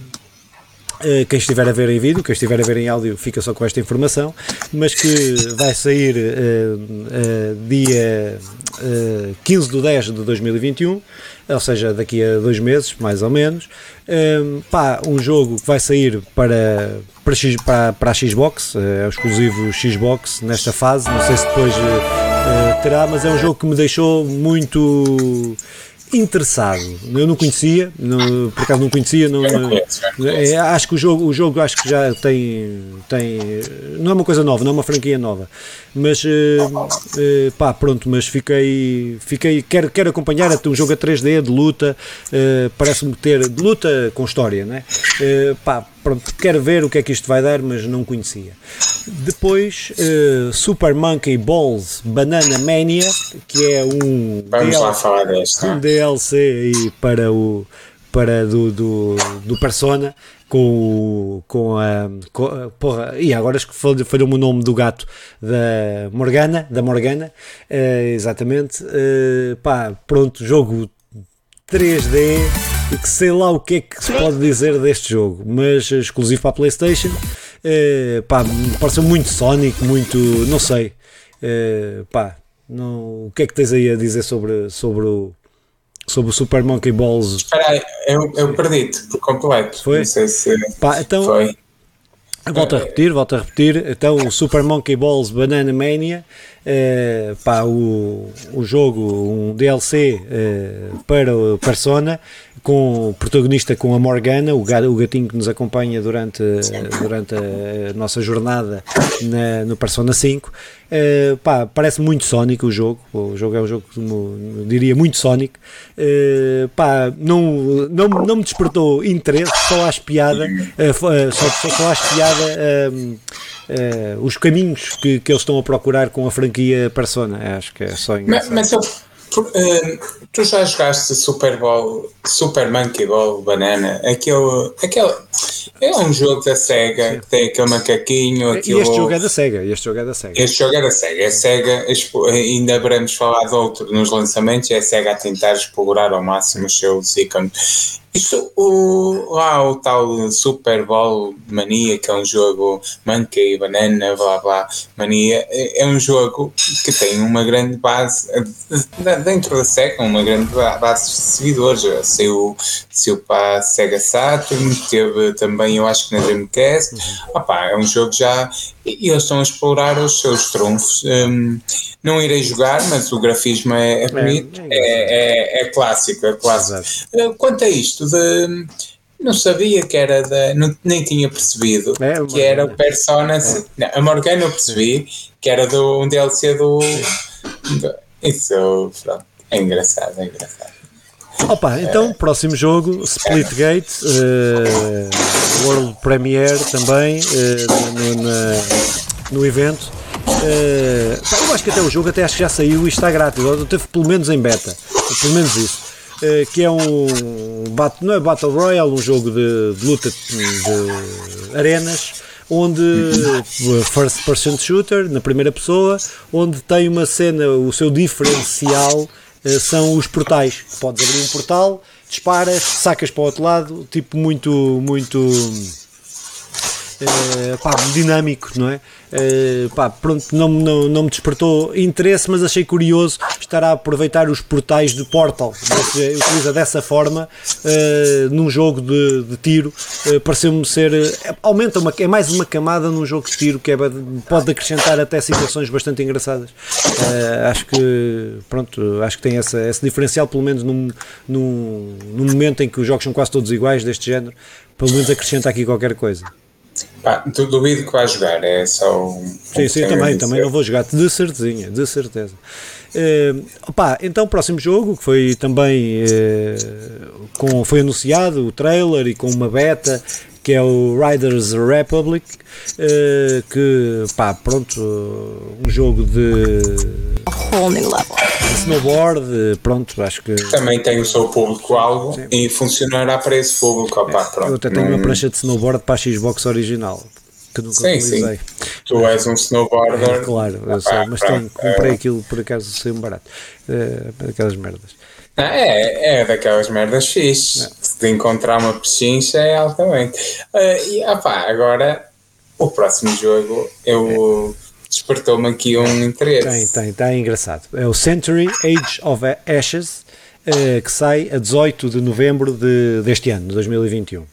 quem estiver a ver em vídeo, quem estiver a ver em áudio, fica só com esta informação. Mas que vai sair eh, eh, dia eh, 15 de 10 de 2021, ou seja, daqui a dois meses, mais ou menos. Um, pá, um jogo que vai sair para, para, X, para, para a Xbox, eh, é exclusivo Xbox nesta fase. Não sei se depois eh, eh, terá, mas é um jogo que me deixou muito interessado. Eu não conhecia, não, por acaso não conhecia, não, é, acho que o jogo, o jogo acho que já tem, tem não é uma coisa nova, não é uma franquia nova, mas eh, pá, pronto, mas fiquei, fiquei quero, quero acompanhar até um jogo a 3D de luta, eh, parece-me ter de luta com história, né? Pá, pronto, quero ver o que é que isto vai dar, mas não conhecia. Depois, eh, Super Monkey Balls Banana Mania, que é um DLC deste. um? DLC aí para o para do, do, do Persona com o com a, com a- porra, e agora acho que falhou- falhou-me o nome do gato da Morgana da Morgana eh, exatamente Eh, pá, pronto, jogo 3D e que sei lá o que é que se pode dizer deste jogo, mas exclusivo para a Playstation Eh, pá, pareceu muito Sonic, muito, não sei Eh, pá, não, o que é que tens aí a dizer sobre, sobre o sobre o Super Monkey Balls Espera aí, eu, eu perdi-te por completo. Foi? Não sei se Pá, então foi. Volto a repetir, volto a repetir. Então, o Super Monkey Balls Banana Mania, eh, pá, o, o jogo, um DLC eh, para o Persona, com o protagonista com a Morgana, o, ga- o gatinho que nos acompanha durante, durante a nossa jornada na- no Persona 5. Eh, pá, parece muito Sonic o jogo. O jogo é um jogo, como eu diria, muito Sonic. Eh, pá, não, não, não me despertou interesse, só acho piada, eh, só, só, só acho piada ehm, eh, os caminhos que, que eles estão a procurar com a franquia Persona. Acho que é só Mas, engraçado. mas eu, por- eh, tu já jogaste Super Bowl, Super Monkey Ball Banana? Aquele, aquele, é um jogo da SEGA que tem aquele macaquinho. Aquilo, este jogo é da SEGA. Este jogo é da SEGA. Este jogo é da SEGA. A SEGA, expo- ainda haveremos falado outro nos lançamentos, é a SEGA a tentar explorar ao máximo os seus ícones. Isto, o, lá o tal Super Bowl Mania, que é um jogo Monkey, Banana, blá blá, Mania, é, é um jogo que tem uma grande base, eh, dentro da SEGA, uma grande ba- base de seguidores. Saiu, para a SEGA Saturn, teve também, eu acho que na Dreamcast. Opá, é um jogo já. E eles estão a explorar os seus trunfos. Hum, não irei jogar, mas o grafismo é, é bonito, é é, é, é clássico, é clássico. Uh, Quanto a isto, de, não sabia que era da. Não, nem tinha percebido É, que era o. Persona. Não, a Morgana eu percebi que era do, um DLC do. do- isso, pronto. É engraçado, é engraçado. Opa, então, próximo jogo, Splitgate, eh, World Premiere também, eh, no, na- no evento. Pá, eu acho que até o jogo até acho que já saiu e está grátis, ou teve pelo menos em beta, pelo menos isso. Eh, que é um não é Battle Royale, um jogo de, de luta de arenas, onde first person shooter na primeira pessoa, onde tem uma cena, o seu diferencial são os portais. Podes abrir um portal, disparas, sacas para o outro lado, tipo muito, muito uh, pá, dinâmico, não é? Uh, pá, pronto, não, não, não me despertou interesse, mas achei curioso estar a aproveitar os portais de Portal, que utiliza dessa forma uh, num jogo de, de tiro. Uh, Pareceu-me ser. aumenta uma, é mais uma camada num jogo de tiro que é, pode acrescentar até situações bastante engraçadas. acho que pronto, acho que tem essa, esse diferencial, pelo menos num, num, num momento em que os jogos são quase todos iguais deste género, pelo menos acrescenta aqui qualquer coisa. Pá, duvido que vai jogar, é só um. Sim, sim, também, também não vou jogar, de certezinha, de certeza. Uh, opá, então, próximo jogo, que foi também uh, com, foi anunciado o trailer e com uma beta, que é o Riders Republic, uh, que, pá, pronto, um jogo de whole new level. Snowboard, pronto, acho que. Também tem o seu público-alvo e funcionará para esse público. Opa, pronto. Eu até tenho uma prancha de snowboard para a Xbox original. Que nunca sim, utilizei. Sim. Tu és um snowboarder. É, claro, eu sei, mas tenho, comprei aquilo por acaso sem barato. É, aquelas merdas. É, é daquelas merdas fixe. É. De encontrar uma pechincha é altamente. Uh, e opá, agora o próximo jogo eu. É despertou-me aqui um interesse. Tem, tem, está engraçado. É o Century Age of Ashes, uh, que sai a 18 de novembro de, deste ano, 2021. Uh,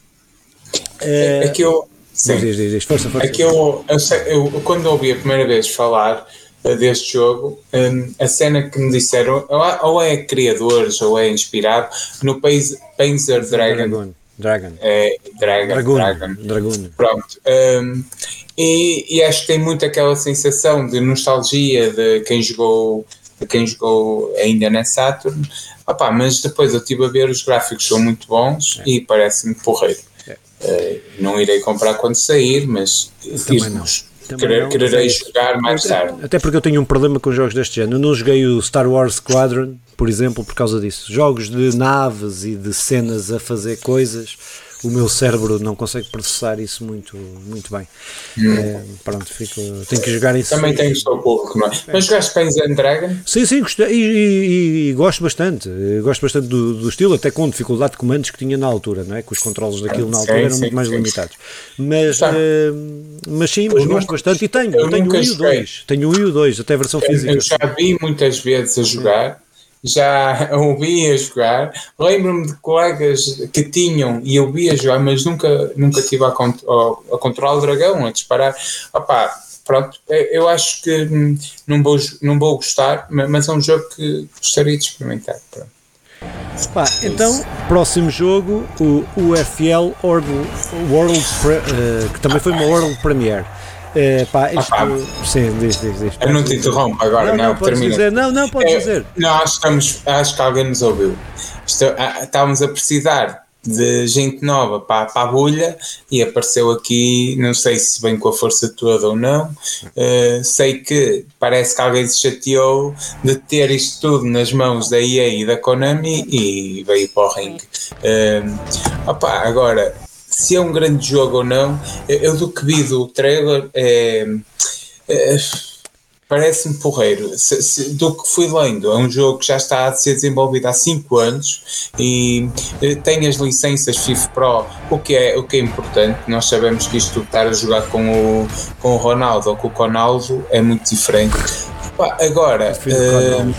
é, é que eu. Sim. Diz, diz, diz. Força, força. É que eu, eu, eu, quando ouvi a primeira vez falar uh, deste jogo, um, a cena que me disseram, ou é criadores ou é inspirado no Panzer Dragon. Dragon. Dragon. É, Dragon. Dragon. Pronto. Um, e, e, acho que tem muito aquela sensação de nostalgia de quem jogou de quem jogou ainda na Saturn. Opa, mas depois eu estive a ver, os gráficos são muito bons é. e parece-me porreiro. É. Uh, não irei comprar quando sair, mas querer, quererei jogar mais tarde. Até porque eu tenho um problema com jogos deste género. Eu não joguei o Star Wars Squadron, por exemplo, por causa disso. Jogos de naves e de cenas a fazer coisas o meu cérebro não consegue processar isso muito, muito bem. Hum. É, pronto, fico, tenho que jogar isso. Também tem o seu pouco, não é? Mas jogaste Panzer and Dragon? Sim, sim, gostei e, e, e, gosto bastante. Gosto bastante do, do, estilo, até com dificuldade de comandos que tinha na altura, não é? Que os controles daquilo na altura sim, eram sim, muito mais sim. limitados. Mas, uh, mas sim, mas gosto bastante e tenho. Eu tenho um e o 2. Tenho um e o 2, até a versão física. Eu já vi muitas vezes a jogar já ouvi a jogar. Lembro-me de colegas que tinham e eu via jogar, mas nunca, nunca tive a, cont a, controlar o dragão, a disparar. Opa, pronto, eu acho que não vou, não vou gostar, mas é um jogo que gostaria de experimentar. Pronto. Pá, então, próximo jogo, o UFL World, World uh, que também foi uma World Premiere. É, pá, isto, ah, sim, diz, diz, diz. Eu não te interrompo agora, não, não, não termina. Dizer, não, não, pode é, dizer. Nós estamos, acho que alguém nos ouviu. Ah, estávamos a precisar de gente nova para, para a bolha e apareceu aqui, não sei se vem com a força toda ou não, uh, sei que parece que alguém se chateou de ter isto tudo nas mãos da EA e da Konami e veio para o ringue. Uh, opa, agora, se é um grande jogo ou não, eu do que vi do trailer é, é parece-me porreiro. Se, se, do que fui lendo, é um jogo que já está a ser desenvolvido há 5 anos e eh, tem as licenças FIFA Pro, o que é, o que é importante. Nós sabemos que isto estar a jogar com o, com o Ronaldo ou com o Conaldo é muito diferente. agora. Uh,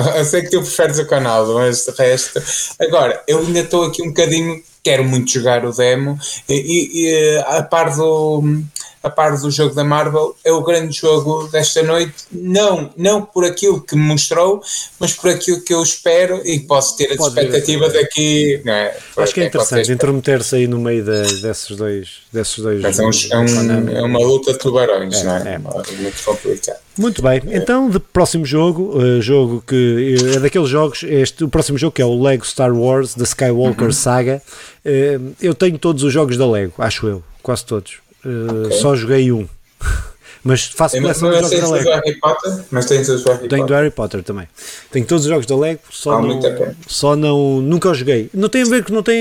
eu sei que tu preferes o Conaldo, mas de resto. Agora, eu ainda estou aqui um bocadinho quero muito jogar o demo e, e, a par do a par do jogo da Marvel é o grande jogo desta noite não não por aquilo que me mostrou mas por aquilo que eu espero e posso ter a expectativa daqui é? acho que é interessante intrometer-se aí no meio de, desses dois desses dois mas é, um, é, um, é, uma luta de tubarões é, não é? é. muito complicado muito bem, então de próximo jogo, uh, jogo que é daqueles jogos, este, o próximo jogo que é o Lego Star Wars da Skywalker uhum. Saga. Uh, eu tenho todos os jogos da Lego, acho eu, quase todos. Uh, okay. Só joguei um. Mas faço coleção de jogos da Lego. Harry Potter, mas tens os Harry Tenho do Harry Potter também. Tenho todos os jogos da Lego, só, não, só não. Nunca os joguei. Não tem a ver que não tem.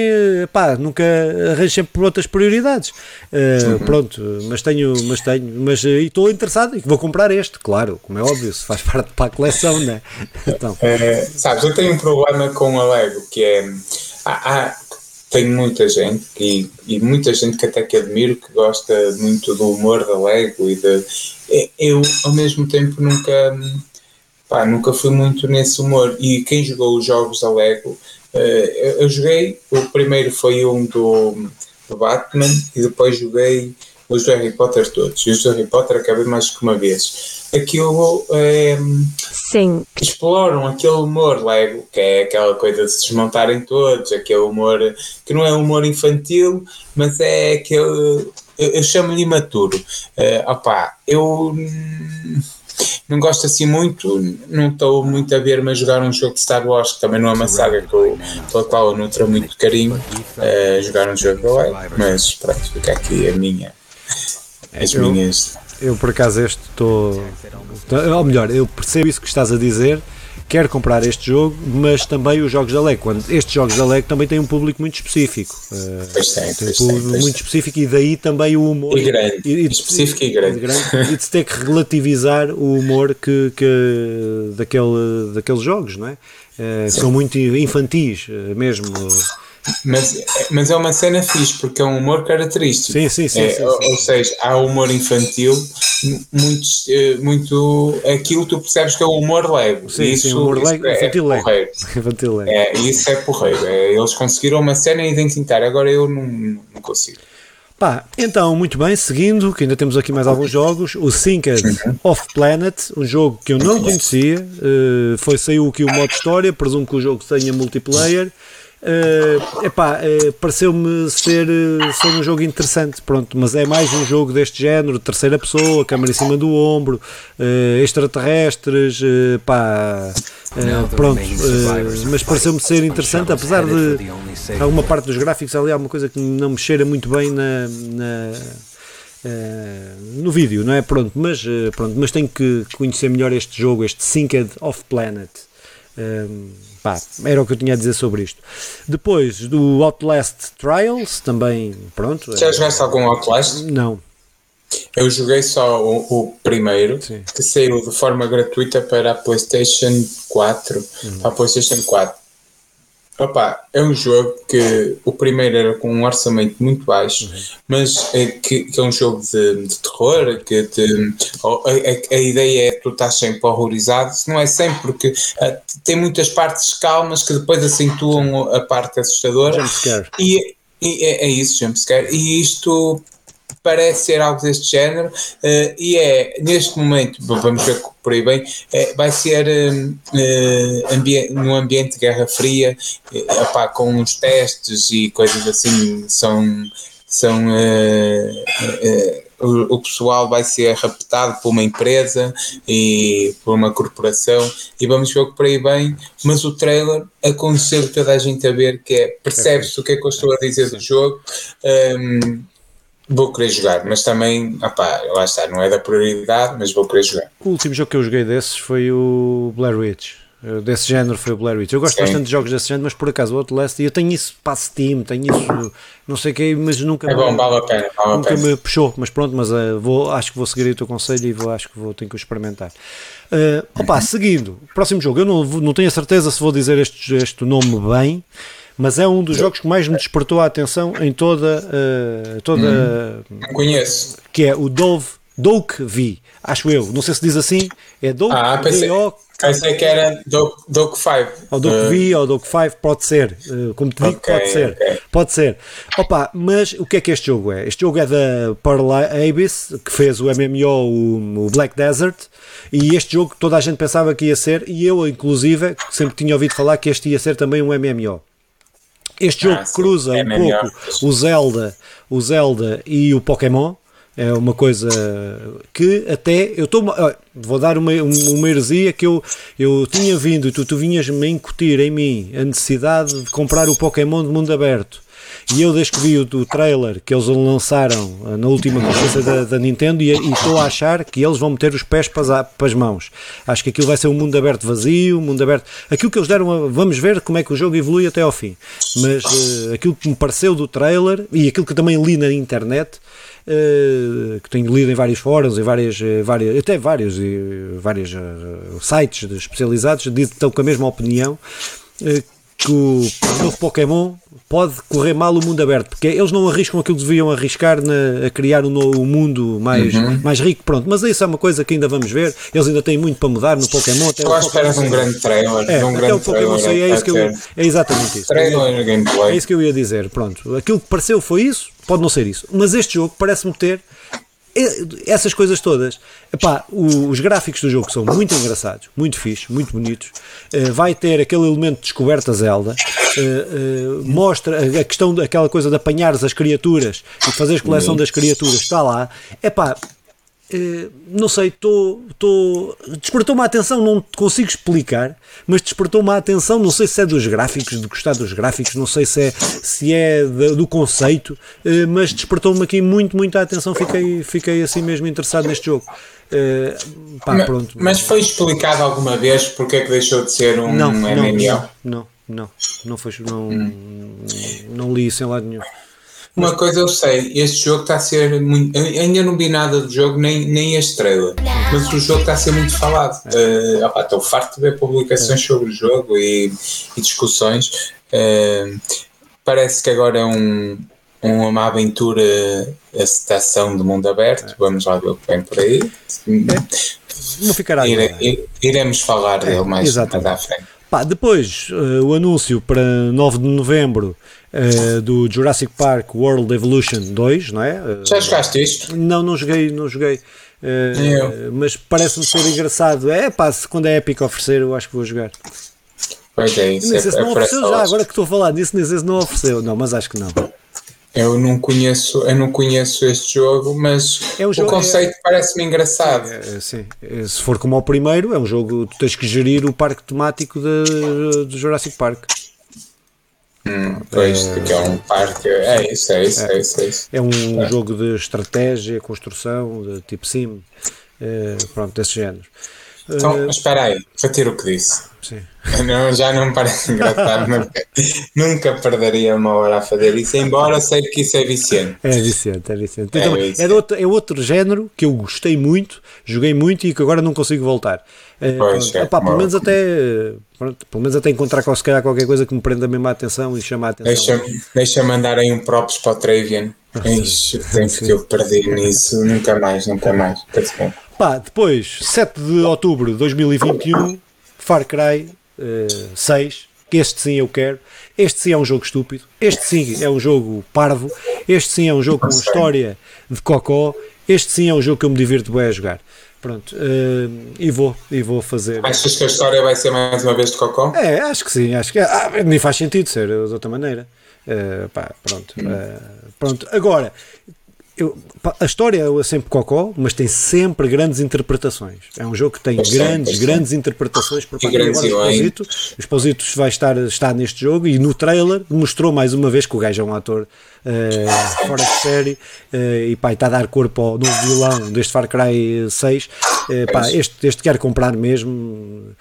Pá, nunca arranjo sempre por outras prioridades. Uh, uhum. Pronto, mas tenho. Mas tenho. Mas estou interessado e vou comprar este, claro, como é óbvio, se faz parte para a coleção, né? Então. É, sabes, eu tenho um problema com a Lego que é. Há, há tenho muita gente e, muita gente que até que admiro que gosta muito do humor da Lego e de eu ao mesmo tempo nunca pá, nunca fui muito nesse humor. E quem jogou os jogos da Lego eh, eu joguei o primeiro foi um do, do Batman e depois joguei os do Harry Potter todos. E os do Harry Potter acabei mais que uma vez aquilo é, Sim. exploram aquele humor Lego, que é aquela coisa de se desmontarem todos, aquele humor que não é humor infantil, mas é aquele. Eu, eu chamo-lhe imaturo. Uh, opá, eu não gosto assim muito, não estou muito a ver, mas jogar um jogo de Star Wars, que também não é uma saga que eu, pela qual eu nutro muito carinho, uh, jogar um jogo da Lego, mas pronto, fica aqui a minha. As minhas eu por acaso este estou. Ou melhor, eu percebo isso que estás a dizer, quero comprar este jogo, mas também os jogos da LEG. Quando estes jogos da LEG também têm um público muito específico. Eh, pois tem, tem um público tem, muito específico e daí também o humor. E grande. E, e, específico e grande. E, grande, e de ter que relativizar o humor que, que, daquele, daqueles jogos, não é? Uh, são muito infantis eh, mesmo. Mas, mas é uma cena fixe, porque é um humor característico. Sim, sim, sim. É, sim, sim. Ou, ou, seja, há humor infantil, muito, eh, muito. Aquilo tu percebes que é o humor leve. Sim, isso, sim, humor leve, é, infantil é leve. Infantil leve. É, isso é porreiro. É, eles conseguiram uma cena identitar, agora eu não, não consigo. Pá, então, muito bem, seguindo, que ainda temos aqui mais alguns jogos, o Synced uhum. of Planet, um jogo que eu não conhecia, uh, foi, saiu aqui o modo história, presumo que o jogo tenha multiplayer, Uh, epá, uh, pareceu-me ser, uh, ser um jogo interessante, pronto, mas é mais um jogo deste género, terceira pessoa, câmera em cima do ombro, uh, extraterrestres, pá, pronto, mas pareceu-me ser interessante, apesar de alguma parte dos gráficos ali, alguma coisa que não me cheira muito bem na, na no vídeo, não é? Pronto, mas, pronto, mas tenho que conhecer melhor este jogo, este Synced of Planet. Pá, era o que eu tinha a dizer sobre isto. Depois do Outlast Trials, também, pronto. Já é... jogaste algum Outlast? Não. Eu joguei só o, o primeiro, Sim. que saiu de forma gratuita para a PlayStation 4. Uhum. Para a PlayStation 4. Opa, é um jogo que o primeiro era com um orçamento muito baixo, uhum. mas é, que, que, é um jogo de, de terror, que te, a, a, a, ideia é que tu estás sempre horrorizado, não é sempre, porque uh, tem muitas partes calmas que depois acentuam a parte assustadora. E, e é, é isso, jumpscare. E isto parece ser algo deste género uh, e é neste momento, vamos ver por aí bem, é, vai ser uh, ambi num ambiente de Guerra Fria, uh, opá, com uns testes e coisas assim, são, são o, o, pessoal vai ser raptado por uma empresa e por uma corporação e vamos ver o que por aí bem, mas o trailer aconselho toda a gente a ver que é, percebe-se o que é que eu estou a dizer do jogo um, Vou querer jogar, mas também, opá, lá está, não é da prioridade, mas vou querer jogar. O último jogo que eu joguei desses foi o Blair Witch. Desse género foi o Blair Witch. Eu gosto Sim. bastante de jogos desse género, mas por acaso o Outlast, e eu tenho isso para Steam, tenho isso, não sei o que, mas nunca, é bom, me, vale a pena, vale nunca a pena. me puxou. Mas pronto, mas uh, vou, acho que vou seguir o teu conselho e vou, acho que vou, tenho que o experimentar. Uh, opa, seguindo, próximo jogo, eu não, não tenho a certeza se vou dizer este, este nome bem mas é um dos jogos que mais me despertou a atenção em toda. Uh, toda hum, conheço. Que é o Dove, Doke V, acho eu. Não sei se diz assim. É Doke ah, pensei, pensei que era Doke, Doke 5. Ou Doke uh. V ou Doke 5, pode ser. Uh, como te digo, okay, pode ser. Okay. Pode ser. Opa, mas o que é que este jogo é? Este jogo é da Pearl Abyss, que fez o MMO, o, o Black Desert. E este jogo toda a gente pensava que ia ser, e eu, inclusive, sempre tinha ouvido falar que este ia ser também um MMO. Este jogo ah, cruza é um pouco o Zelda, o Zelda e o Pokémon. É uma coisa que até eu estou. Vou dar uma, uma heresia que eu, eu tinha vindo e tu, tu vinhas-me incutir em mim a necessidade de comprar o Pokémon de mundo aberto. E eu, desde que vi o, o trailer que eles lançaram eh, na última conferência da, da, Nintendo, e, e estou a achar que eles vão meter os pés para as, para as mãos. Acho que aquilo vai ser um mundo aberto vazio, um mundo aberto. Aquilo que eles deram, vamos ver como é que o jogo evolui até ao fim. Mas uh, aquilo que me pareceu do trailer e aquilo que também li na internet. Uh, que tenho lido em vários fóruns, em várias, várias até vários, vários uh, sites especializados, dizem com a mesma opinião, que o novo Pokémon pode correr mal o mundo aberto, porque eles não arriscam aquilo que deviam arriscar na, a criar um novo mundo mais, Uhum. mais rico, pronto, mas isso é uma coisa que ainda vamos ver, eles ainda têm muito para mudar no Pokémon, até era Pokémon um grande trailer. é, um até grande o Pokémon é, isso que eu, é exatamente isso. Trailer e É gameplay. isso que eu ia dizer, pronto. Aquilo que pareceu foi isso, pode não ser isso. Mas este jogo parece-me ter essas coisas todas. Epá, os gráficos do jogo são muito engraçados, muito fixos, muito bonitos. Eh, vai ter aquele elemento de descoberta Zelda. Eh, eh, mostra a questão daquela coisa de apanhares as criaturas e fazeres coleção das criaturas, está lá. Epá, não sei, tô, despertou-me a atenção, não te consigo explicar, mas despertou-me a atenção, não sei se é dos gráficos, de gostar dos gráficos, não sei se é, se é do conceito, eh, mas despertou-me aqui muito, muito a atenção, fiquei, fiquei assim mesmo interessado neste jogo. Eh, pá, pronto. Mas foi explicado alguma vez porque é que deixou de ser um não, não, MMO? não, não, não, não, foi, não, não li isso em lado nenhum. Uma coisa eu sei, este jogo está a ser muito. Ainda não vi nada do jogo, nem, nem este trailer, mas o jogo está a ser muito falado. Eh, opá, Estou farto de ver publicações sobre o jogo e, e discussões. Eh, parece que agora é um, uma aventura a citação de mundo aberto. Vamos lá ver o que vem por aí. Não ficará Ire- iremos falar dele mais, mais à frente. Pá, depois eh, o anúncio para 9 de novembro eh, do Jurassic Park World Evolution 2, não é? Eh, Já jogaste isto? Não, não joguei, não joguei. Eu. mas parece-me ser engraçado. É pá, se quando é Epic oferecer, eu acho que vou jogar. Pois é, isso. Nem É, se é não para ofereceu já, agora que estou a falar disso, nem sei se não ofereceu. Não, mas acho que não. Eu não conheço, eu não conheço este jogo, mas É um o jogo- conceito parece-me engraçado. É, sim. Eh, Se for como ao primeiro, é um jogo, tu tens que gerir o parque temático do Jurassic Park. Hum, pois, que é um parque. É isso, é isso, é isso, é isso. É um jogo de estratégia, construção, de tipo sim, eh, pronto, desse género. Então, Eh, mas espera aí, retiro o que disse. sim. Não, já não me parece engraçado, nunca, nunca perderia uma hora a fazer isso, embora sei que isso é viciante. É viciante, é viciante. É viciante. é, outro, é outro género que eu gostei muito, joguei muito e que agora não consigo voltar. Eh, Pois, é, Epá, pelo menos até pronto, pelo menos até encontrar se calhar qualquer coisa que me prenda mesmo a atenção e chama a atenção. Deixa-me deixa mandar aí um props para o Travian. Ixi, o tempo que eu perdi nisso, nunca mais, nunca mais. Pá, depois, 7 de outubro de 2021, Far Cry 6, que este sim eu quero. Este sim é um jogo estúpido. Este sim é um jogo parvo. Este sim é um jogo com história de cocó. Este sim é um jogo que eu me divirto bem a jogar. Pronto, eh, e vou, e vou fazer. Achas que a história vai ser mais uma vez de Cocó? É, acho que sim, acho que ah, nem faz sentido ser de outra maneira. Eh, pá, pronto, eh, pronto. Agora, eu- a história é sempre cocó, mas tem sempre grandes interpretações. É um jogo que tem Pois grandes, tem. grandes interpretações por parte grandes agora, o vilões. Exposito, o Exposito vai estar, está neste jogo e no trailer mostrou mais uma vez que o gajo é um ator eh, fora de série eh, e pá, está a dar corpo ao novo vilão deste Far Cry 6. Eh, pá, este, este quer comprar mesmo.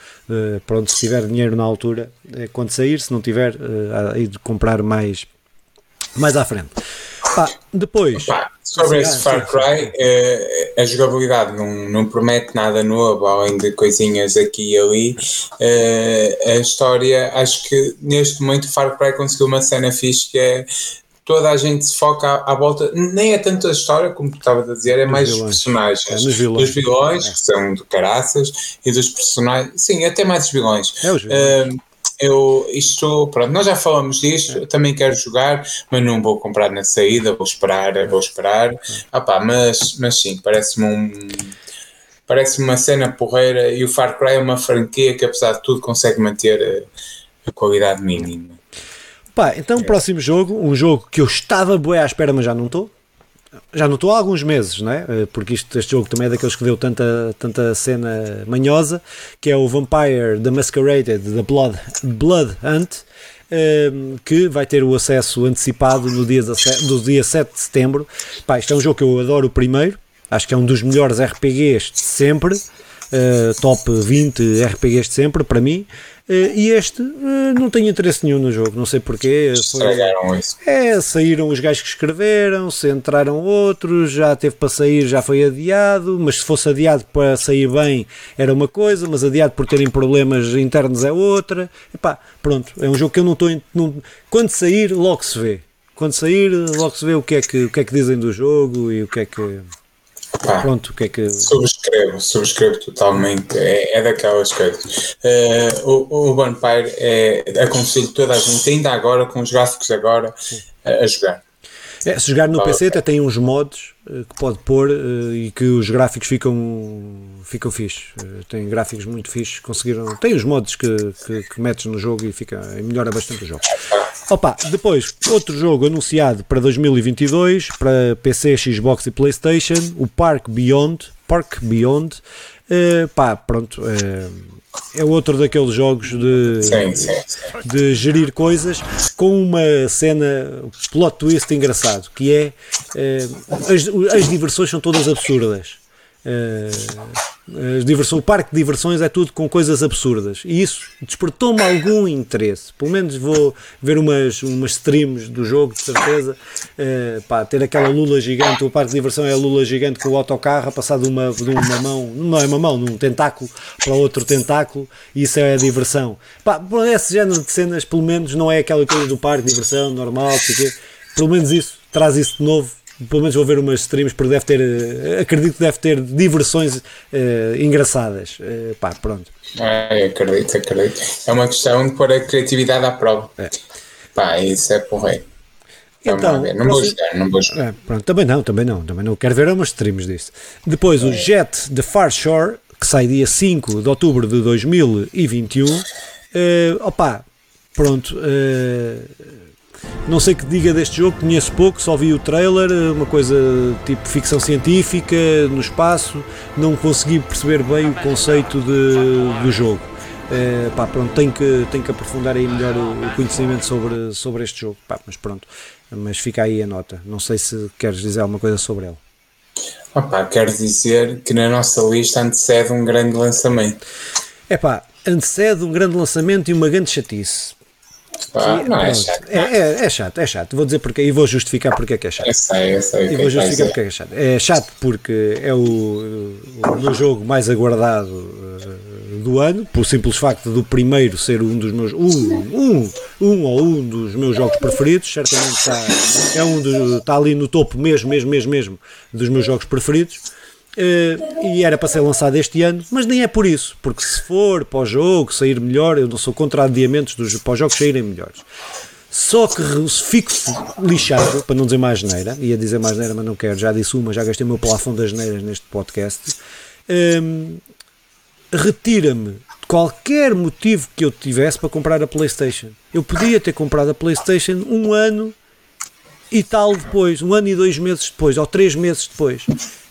pronto, se tiver dinheiro na altura, quando sair, se não tiver, eh, há aí de comprar mais, mais à frente. Pá, depois. Pá, sobre esse ah, Far Cry, eh, a jogabilidade não, não promete nada novo, além de coisinhas aqui e ali. Eh, a história, acho que neste momento o Far Cry conseguiu uma cena fixe que é toda a gente se foca à, à volta, nem é tanto a história, como tu estavas a dizer, é mais os vilões. personagens. É, vilões. Dos vilões, que são de caraças, e dos personagens, sim, até mais os vilões. É os vilões. Eh, eu, isto, pronto, nós já falamos disto, eu também quero jogar, mas não vou comprar na saída, vou esperar, vou esperar. Ah pá, mas, mas sim, parece-me um. Parece uma cena porreira e o Far Cry é uma franquia que, apesar de tudo, consegue manter a, a qualidade mínima. Pá, então o próximo jogo, um jogo que eu estava bué à espera, mas já não estou. Já não estou há alguns meses, não é? Eh, Porque isto, este jogo também é daqueles que deu tanta, tanta cena manhosa, que é o Vampire The Masquerade The Blood, Blood Hunt, eh, que vai ter o acesso antecipado no dia, 17 do dia 7 de setembro. Pá, isto é um jogo que eu adoro o primeiro, acho que é um dos melhores RPGs de sempre. Uh, top 20 RPGs de sempre para mim e este não tenho interesse nenhum no jogo, não sei porquê. Estragaram isso. É, saíram os gajos que escreveram, se entraram outros, já teve para sair, já foi adiado, mas se fosse adiado para sair bem era uma coisa, mas adiado por terem problemas internos é outra. Epá, pronto, é um jogo que eu não estou. Quando sair, logo se vê. Quando sair, logo se vê o que é que, o que, é que dizem do jogo e o que é que. Ah, Pronto, o que é que. Subscrevo, subscrevo totalmente. É, é daquelas coisas. Uh, o, o Vampire é. Aconselho toda a gente, ainda agora, com os gráficos agora, a, a jogar. É, se jogar no PC até tem uns mods uh, que pode pôr uh, e que os gráficos ficam, ficam fixe. Uh, tem gráficos muito fixes, conseguiram. Tem os mods que, que, que metes no jogo e, fica, e melhora bastante o jogo. Opa, depois, outro jogo anunciado para 2022 para PC, Xbox e PlayStation, o Park Beyond. Park Beyond. pá, pronto é outro daqueles jogos de, sim, sim, sim. de gerir coisas com uma cena plot twist engraçado que é as, as diversões são todas absurdas diversão, o parque de diversões é tudo com coisas absurdas e isso despertou-me algum interesse. Pelo menos vou ver umas, umas streams do jogo, de certeza. Uh, pá, ter aquela lula gigante. O parque de diversão é a lula gigante com o autocarro a passar de uma, de uma mão, não é uma mão, num tentáculo para outro tentáculo. Isso é a diversão. Pá, esse género de cenas, pelo menos, não é aquela coisa do parque de diversão normal. Porque, pelo menos isso traz isso de novo pelo menos vou ver umas streams porque deve ter, eh, acredito que deve ter diversões uh, engraçadas. Uh, pá, pronto. É, acredito, acredito. É uma questão de pôr a criatividade à prova. É. Pá, isso é porreiro. Então, não vou jogar, não vou jogar. É, pronto, também não, também não, também não. Quero ver umas streams disso. Depois é. o Jet de Far Shore, que sai dia 5 de outubro de 2021. Uh, opa, pronto. Uh, não sei que diga deste jogo, conheço pouco, só vi o trailer, uma coisa tipo ficção científica no espaço, não consegui perceber bem o conceito de, do jogo. É, pá, pronto, tenho que, tenho que aprofundar aí melhor o, o conhecimento sobre, sobre este jogo, pá, mas pronto, mas fica aí a nota. Não sei se queres dizer alguma coisa sobre ele. Opa, quero dizer que na nossa lista antecede um grande lançamento. É pá, antecede um grande lançamento e uma grande chatice. Pá, não é chato. É, é, é, chato, é chato. Vou dizer porque e vou justificar porque é que é chato. Eu sei, eu sei. E vou justificar porque é que é chato. É chato porque é o, o meu jogo mais aguardado uh, do ano, por simples facto do primeiro ser um dos meus. Um, um, um ou um dos meus jogos preferidos. Certamente está, é um do, está ali no topo mesmo, mesmo, mesmo, mesmo dos meus jogos preferidos. Uh, e era para ser lançado este ano, mas nem é por isso, porque se for para o jogo sair melhor, eu não sou contra adiamentos dos, para os jogos saírem melhores. Só que fico lixado, para não dizer mais geneira, ia dizer mais geneira, mas não quero, já disse uma, já gastei o meu plafond das geneiras neste podcast. Um, Retira-me qualquer motivo que eu tivesse para comprar a PlayStation. Eu podia ter comprado a PlayStation um ano e tal depois, um ano e dois meses depois, ou três meses depois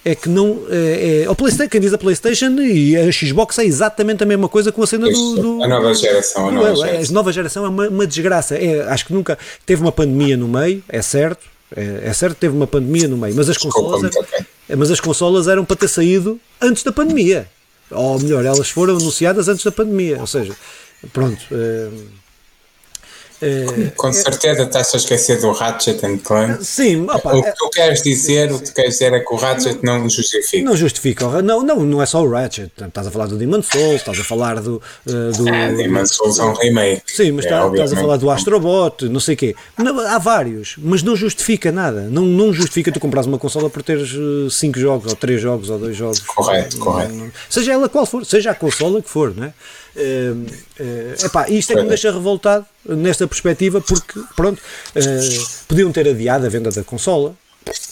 é que não. É, é, o PlayStation, quem diz a PlayStation e a Xbox é exatamente a mesma coisa com a cena do. do a nova geração. A nova, é, geração. A nova geração é uma, uma desgraça. É, acho que nunca. Teve uma pandemia no meio, é certo. É, é certo, teve uma pandemia no meio, mas as consolas. É, mas as consolas eram para ter saído antes da pandemia. Ou melhor, elas foram anunciadas antes da pandemia. Ou seja, pronto. É, é, Com é, certeza estás a esquecer do Ratchet and Clank. Sim, opa, o que tu queres dizer, sim, o que tu queres dizer é que o Ratchet não, justifica. Não justifica, não, não, não é só o Ratchet. Estás a falar do Demon Souls, estás a falar do. Uh, do ah, Demon Souls é um remake. Sim, mas é, tá, estás a falar do Astrobot, não sei o quê. Não, há vários, mas não justifica nada. Não, não justifica tu comprar uma consola por teres 5 jogos, ou 3 jogos, ou 2 jogos. Correto, correto. Seja ela qual for, seja a consola que for, não é? Uh, uh, epá, isto é que me deixa revoltado nesta perspectiva, porque, pronto, uh, podiam ter adiado a venda da consola,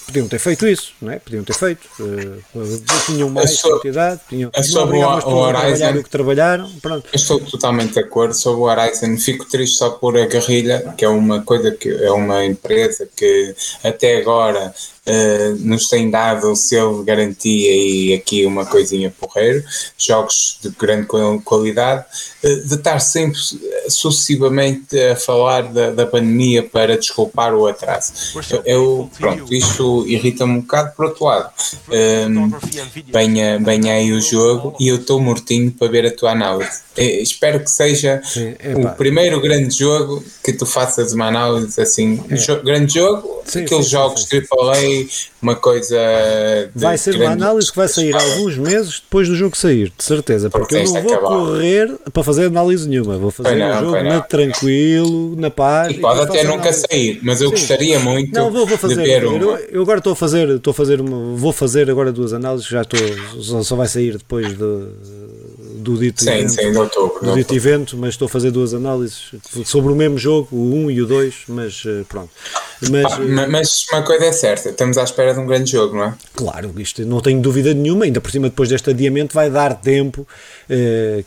podiam ter feito isso, não é? Podiam ter feito. Uh, tinham mais sou, quantidade, tinham, é sobre o, o Horizon, o que trabalharam. Pronto. Eu estou totalmente de acordo sobre o Horizon. Fico triste só por a Guerrilha, que é uma coisa que é uma empresa que até agora uh, nos tem dado o selo de garantia e aqui uma coisinha porreiro, jogos de grande qualidade, uh, de estar sempre sucessivamente a falar da, da pandemia para desculpar o atraso. Eu, pronto, isto isso irrita-me um bocado. Por outro lado, venha, venha aí o jogo e eu estou mortinho para ver a tua análise. E, espero que seja Sim, o primeiro grande jogo que tu faças uma análise assim. É. Jo grande jogo, sim, aqueles sim, jogos AAA, uma coisa. vai ser uma análise que vai sair alguns meses depois do jogo sair, de certeza. Porque, porque eu não vou acabar. correr para fazer análise nenhuma. Vou fazer não, um jogo na, tranquilo, na paz. E pode até nunca análise. sair, mas eu gostaria muito não, vou, vou fazer, de ver eu, eu, agora estou a fazer, estou a fazer uma, vou fazer agora duas análises, já estou, só, só vai sair depois de do dito, sim, evento, sim, outubro, do dito evento, mas estou a fazer duas análises sobre o mesmo jogo, o 1 e o 2, mas eh, pronto. Mas, ah, mas uma coisa é certa, estamos à espera de um grande jogo, não é? Claro, isto não tenho dúvida nenhuma, ainda por cima depois deste adiamento vai dar tempo, eh,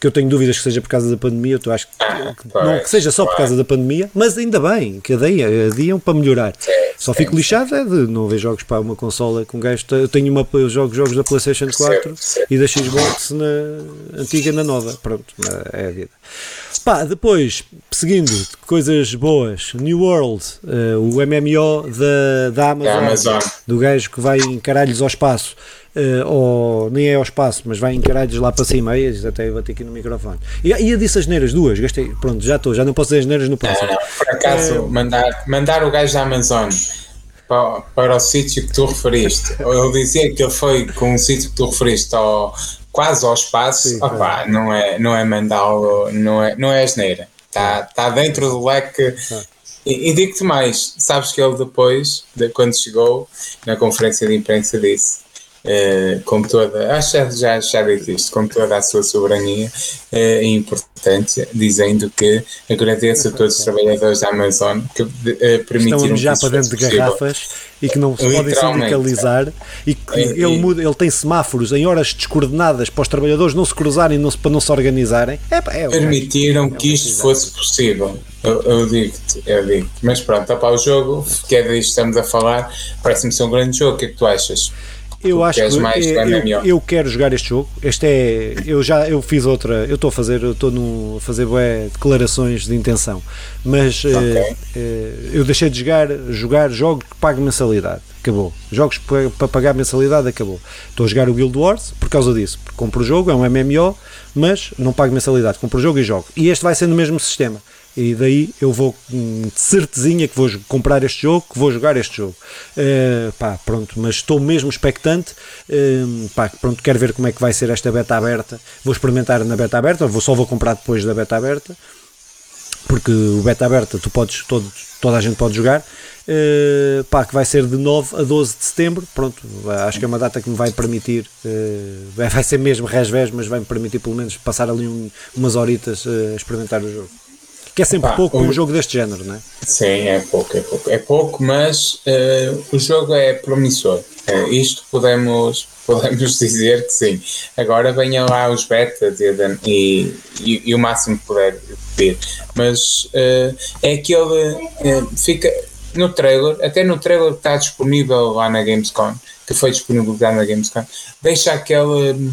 que eu tenho dúvidas que seja por causa da pandemia, eu acho que, que não que seja só por causa da pandemia, mas ainda bem, que adiam para melhorar. Sim, só fico lixado é de não ver jogos para uma consola com gajo, eu tenho uma, eu jogo jogos da Playstation 4 e da Xbox na antiga na nova, pronto, é a vida. Pá, depois, seguindo, coisas boas, New World, uh, o MMO da, da Amazon, Amazon, do gajo que vai encarar-lhes ao espaço, uh, ou nem é ao espaço, mas vai encarar-lhes lá para cima, aí, até eu bati aqui no microfone. E, e eu disse as neiras, duas, gastei, pronto, já estou, já não posso dizer as neiras no próximo. Não, por acaso, uh, mandar, mandar o gajo da Amazon para, para o sítio que tu referiste, eu dizia que ele foi com o sítio que tu referiste ao quase ao espaço, Sim, opa, não é, não é mandá-lo, não é, não é asneira. Está tá dentro do leque. E, e digo-te mais, sabes que ele depois, de, quando chegou na conferência de imprensa, disse uh, com toda, acho que já, já disse isto, com toda a sua soberania uh, e importância, dizendo que agradeço a todos os trabalhadores da Amazon que uh, permitiram Estão já para dentro de garrafas e que não se podem sindicalizar e que ele, muda, ele tem semáforos em horas descoordenadas para os trabalhadores não se cruzarem não se, para não se organizarem. É, é, permitiram é, que isto fosse possível. Eu, eu digo-te, eu digo Mas pronto, para o jogo, que é disto que estamos a falar, parece-me ser um grande jogo. O que é que tu achas? Eu acho que eu, eu, eu, quero jogar este jogo. Este é, eu já eu fiz outra, eu estou a fazer, eu estou a fazer bué, declarações de intenção, mas okay. eh, eh, eu deixei de jogar, jogar jogos que pago mensalidade. Acabou. Jogos para pagar mensalidade acabou. Estou a jogar o Guild Wars por causa disso. Porque compro o jogo, é um MMO, mas não pago mensalidade. Compro o jogo e jogo. E este vai ser no mesmo sistema e daí eu vou de certezinha que vou comprar este jogo, que vou jogar este jogo. Uh, pá, pronto, mas estou mesmo expectante. Uh, pá, pronto, quero ver como é que vai ser esta beta aberta. Vou experimentar na beta aberta, vou, só vou comprar depois da beta aberta, porque o beta aberta tu podes, todo, toda a gente pode jogar. Uh, pá, que vai ser de 9 a 12 de setembro. Pronto, acho que é uma data que me vai permitir, uh, vai ser mesmo resvés, mas vai me permitir pelo menos passar ali um, umas horitas a experimentar o jogo que é sempre Pá, pouco um jogo deste género, não é? Sim, é pouco, é pouco, é pouco mas uh, o jogo é promissor. Uh, isto podemos, podemos dizer que sim. Agora venham lá os betas e, e, e, e o máximo que puder pedir. Mas uh, é aquele. fica no trailer, até no trailer que está disponível lá na Gamescom, que foi disponibilizado na Gamescom, deixa aquela hum,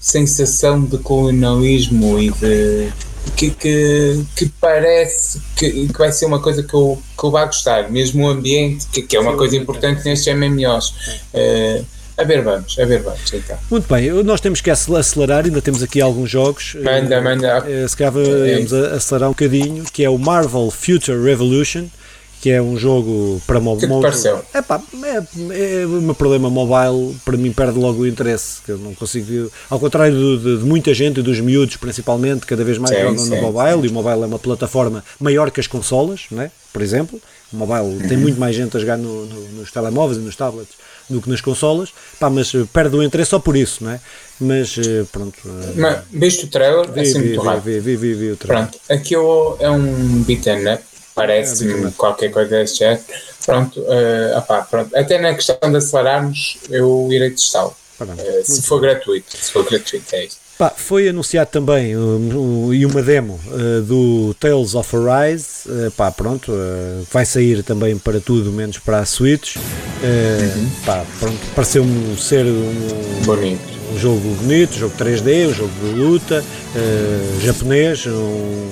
sensação de colonialismo e de que, que, que parece que, que, vai ser uma coisa que eu, que eu vá gostar, mesmo o ambiente, que, que é uma Sim, coisa importante nestes MMOs. Uh, eh, a ver, vamos, a ver, vamos. Então. Muito bem, nós temos que acelerar, ainda temos aqui alguns jogos. Manda, manda. Uh, se calhar vamos é. acelerar um bocadinho, que é o Marvel Future Revolution que é um jogo para mobile. Que pareceu? É pá, é, é o meu problema mobile, para mim perde logo o interesse, que eu não consigo, ao contrário de, de, de muita gente e dos miúdos principalmente, cada vez mais jogam no mobile, sim. e o mobile é uma plataforma maior que as consolas, né? por exemplo, o mobile uhum. tem muito mais gente a jogar no, no, nos telemóveis e nos tablets do que nas consolas, pá, mas perde o interesse só por isso, não é? Mas eh, pronto. Eh, mas, viste o trailer? Vi, assim vi, vi, vi, vi, vi, o trailer. Pronto, aqui é um beat'em up parece-me é qualquer coisa desse género. Pronto, uh, opá, pronto, até na questão de acelerarmos, eu irei testá-lo. Uh, se for gratuito, se for gratuito, é isso. Pá, foi anunciado também um, um, e uma demo uh, do Tales of Arise. Uh, pá, pronto, uh, vai sair também para tudo, menos para a Switch. Uhum. Pá, pronto, pareceu-me ser um, bonito. um jogo bonito, um jogo 3D, um jogo de luta, japonês, um,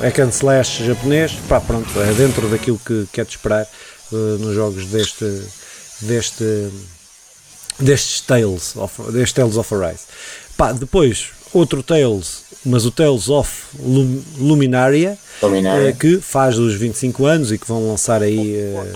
hack and slash japonês, pá, pronto, é dentro daquilo que, que é de esperar uh, nos jogos deste, deste, destes Tales of, destes Tales of Arise. Pá, depois, outro Tales, mas o Tales of Lum, Luminaria, Luminária. que faz os 25 anos e que vão lançar aí, eh,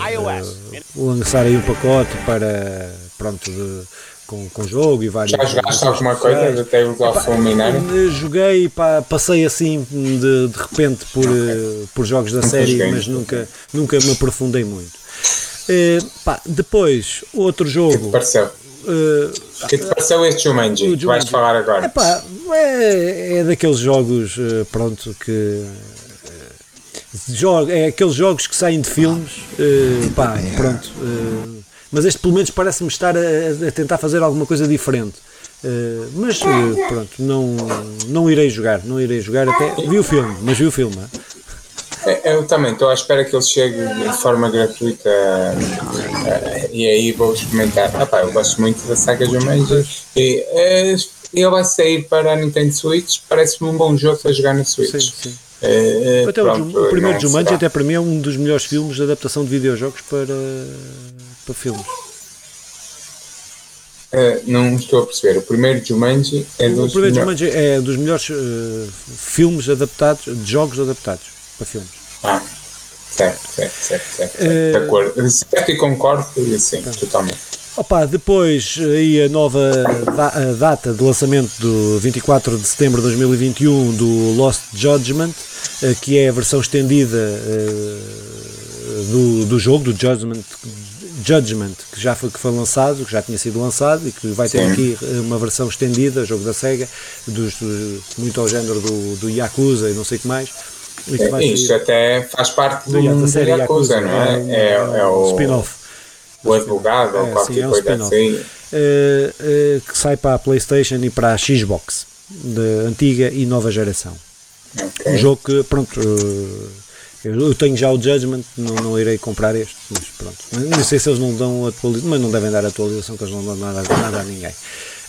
lançar aí um pacote para, pronto, de, com, com jogo e vários. Já jogaste alguma coisa Tales of Luminária? Eh, Joguei, pá, passei assim de, de repente por, eh, por jogos da série, joguei. mas nunca, nunca me aprofundei muito. Eh, pá, depois, outro O que te jogo. pareceu? O que te pareceu este Jumanji? Que vais Jumanji. falar agora? Epá, é, é daqueles jogos, pronto, que. jogo- é aqueles jogos que saem de filmes, pá, pronto. Mas este pelo menos parece-me estar a, a tentar fazer alguma coisa diferente. Eh, mas eh, pronto, não, não irei jogar, não irei jogar até. Vi o filme, mas vi o filme. ah. É, Eu também estou à espera que ele chegue de forma gratuita eh, e aí vou experimentar. Ah, pá, eu gosto muito da saga Jumanji e eh, ele vai sair para a Nintendo Switch. Parece-me um bom jogo para jogar na Switch. Sim, sim. Até o pronto, Jum- o, primeiro Jumanji, até para mim, é um dos melhores filmes de adaptação de videojogos para, para filmes. Eh, não estou a perceber. O primeiro Jumanji é dos primeiro melhores- Jumanji é dos melhores eh, filmes adaptados, de jogos adaptados para filmes. Ah, certo, certo, certo, certo. Eh, De acordo. Certo e concordo, e sim, totalmente. Opa, depois aí a nova da- a data de lançamento do 24 de setembro de 2021 do Lost Judgment, eh, que é a versão estendida do, do jogo, do Judgment, Judgment, que já foi, que foi lançado, que já tinha sido lançado e que vai ter Sim. aqui uma versão estendida, jogo da SEGA, dos, dos- muito ao género do, do Yakuza e não sei o que mais. E que vai Isto sair até faz parte do mundo da série Yakuza, não é? um- É, é o spin-off. o advogado ou É, qualquer sim, é um coisa spin-off. assim. eh, eh, que sai para a PlayStation e para a Xbox, de antiga e nova geração. Um Ok. jogo que, pronto, eh, eu eu tenho já o Judgment, não, não irei comprar este, mas pronto. Não sei se eles não dão atualização, mas não devem dar atualização, que eles não dão nada, nada a ninguém.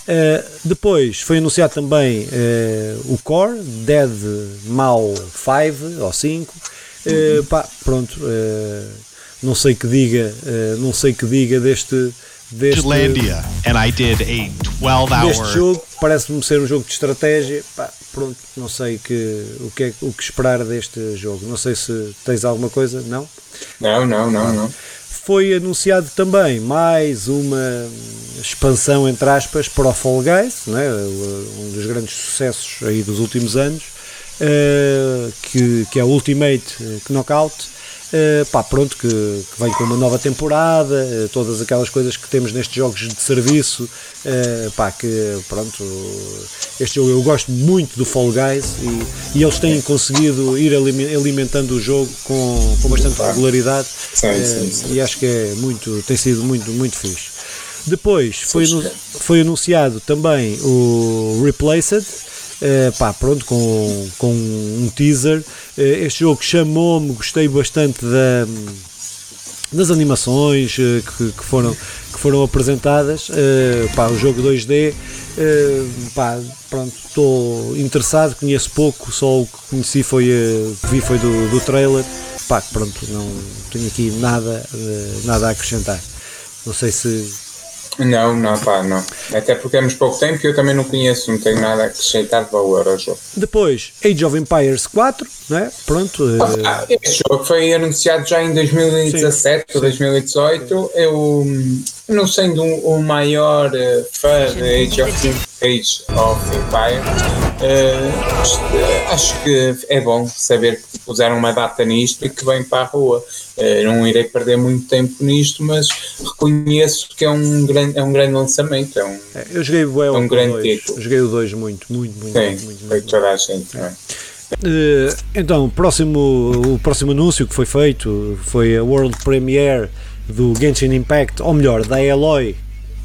Eh, depois foi anunciado também eh, o Core, Dead Mau 5 ou 5. Eh, pá, pronto, não sei que diga, não sei que diga deste, deste, and I did a 12 deste hour jogo. Parece-me ser um jogo de estratégia. Pá, pronto, não sei que, o, que é, o que esperar deste jogo. Não sei se tens alguma coisa, não? Não, não, não, não. Foi anunciado também mais uma expansão, entre aspas, para o Fall Guys, não é? um dos grandes sucessos aí dos últimos anos, eh, que, que é o Ultimate Knockout. Eh, pá, pronto, que, que vem com uma nova temporada, eh, todas aquelas coisas que temos nestes jogos de serviço, eh, pá, que pronto, este jogo eu gosto muito do Fall Guys e, e eles têm conseguido ir alime- alimentando o jogo com, com bastante regularidade Sim, sim, sim. e acho que é muito, tem sido muito, muito fixe. Depois foi, foi anunciado também o Replaced, eh, pá, pronto, com, com um teaser. Eh, este jogo chamou-me, gostei bastante da, das animações eh, que, que foram, que foram apresentadas. Pá, o jogo 2D, eh, pá, pronto, estou interessado, conheço pouco, só o que conheci foi, vi foi do, do trailer. Pá, pronto, não tenho aqui nada, nada a acrescentar. Não sei se Não, não, pá, não. Até porque temos pouco tempo e eu também não conheço, não tenho nada a acrescentar de valor ao jogo. Depois, Age of Empires 4, não é? Pronto. eh, Ah, este jogo foi anunciado já em 2017 ou 2018. Eu, hum, não sendo um- o maior eh, fã de Age of, Age of Empires, eh, acho- que é bom saber que puseram uma data nisto e que vem para a rua. Eh, não irei perder muito tempo nisto, mas reconheço que é um grande, é um grande lançamento. É um, eu joguei o é um grande 2. título. Joguei o 2 muito, muito, muito, sim, muito, muito, foi muito. toda a gente. não é? Então, próximo, o próximo anúncio que foi feito foi a World Premiere do Genshin Impact, ou melhor, da Eloy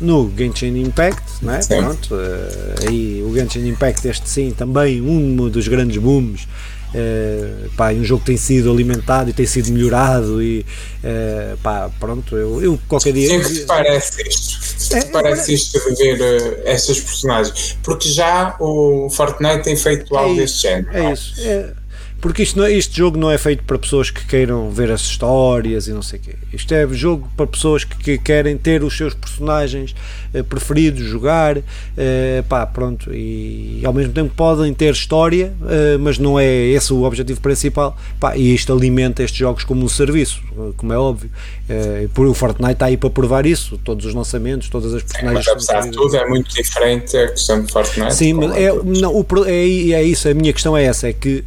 no Genshin Impact, não é? Pronto, eh, aí o Genshin Impact, este sim, também um dos grandes booms. eh, pá, um jogo que tem sido alimentado e tem sido melhorado e eh, pá, pronto, eu, eu qualquer dia Sim, que te parece isto? É, te parece isto de ver eh, estas personagens? Porque já o Fortnite tem feito algo É deste isso, género. É isso. É, porque isto não, é, este jogo não é feito para pessoas que queiram ver as histórias e não sei o quê. Isto é jogo para pessoas que, que querem ter os seus personagens eh, preferidos, jogar, eh, pá, pronto, e, ao mesmo tempo podem ter história, eh, mas não é esse o objetivo principal, pá, e isto alimenta estes jogos como um serviço, como é óbvio. Por o Fortnite está aí para provar isso, todos os lançamentos, todas as personagens. Mas apesar de tudo é muito diferente a questão de Fortnite. Sim, mas é, não, o é, é isso, a minha questão é essa, é que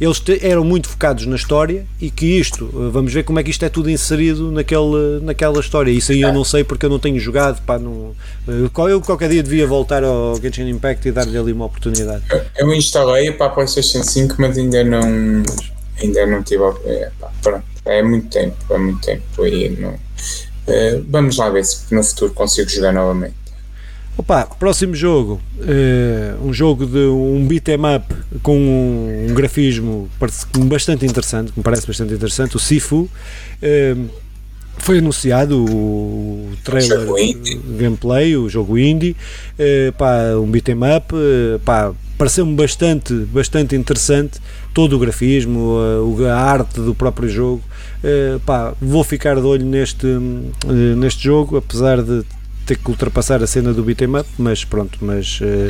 eles te- eram muito focados na história e que isto, vamos ver como é que isto é tudo inserido naquele, naquela história. Isso aí eu não sei porque eu não tenho jogado, pá, não, eu qualquer dia devia voltar ao Genshin Impact e dar-lhe ali uma oportunidade. Eu instalei para a PlayStation 5, mas ainda não. Ainda não tive. a- É, pá, pronto. É muito tempo, é muito tempo. E não, eh, vamos lá ver se no futuro consigo jogar novamente. Opa, próximo jogo, eh, um jogo de um beat'em up com um, um grafismo bastante interessante, que me parece bastante interessante, o Sifu. eh, foi anunciado o trailer o gameplay, o jogo indie, eh, pá, um beat'em up, eh, pá, pareceu-me bastante, bastante interessante todo o grafismo, eh, a arte do próprio jogo. Eh, pá, vou ficar de olho neste, eh, neste jogo, apesar de ter que ultrapassar a cena do beat'em up, mas pronto, mas eh,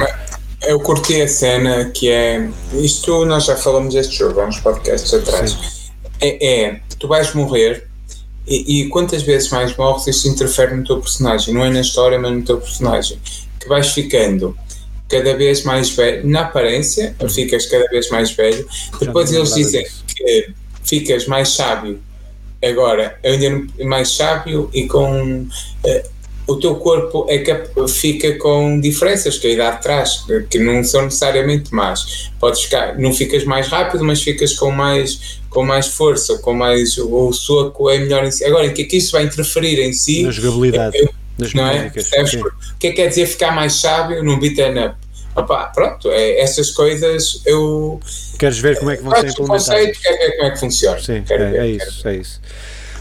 Eu curti a cena que é. Isto nós já falamos deste jogo há uns podcasts atrás. É, é, tu vais morrer e, e quantas vezes mais morres, isto interfere no teu personagem, não é na história, mas no teu personagem. Que vais ficando cada vez mais velho, na aparência, ficas cada vez mais velho. Depois eles dizem que ficas mais sábio. Agora, ainda mais sábio e com. eh, o teu corpo é que fica com diferenças que a idade traz, que não são necessariamente más. Podes ficar, não ficas mais rápido, mas ficas com mais, com mais força, com mais. O soco é melhor em si. Agora, o que é que isso vai interferir em si? na jogabilidade, eu- nas não é? O que é que quer dizer ficar mais sábio num beat'em up? Opa, pronto, é, essas coisas eu. Queres ver como é que vão ser implementadas? conceito, quero ver como é que funciona. Sim, é, ver, é isso, é isso.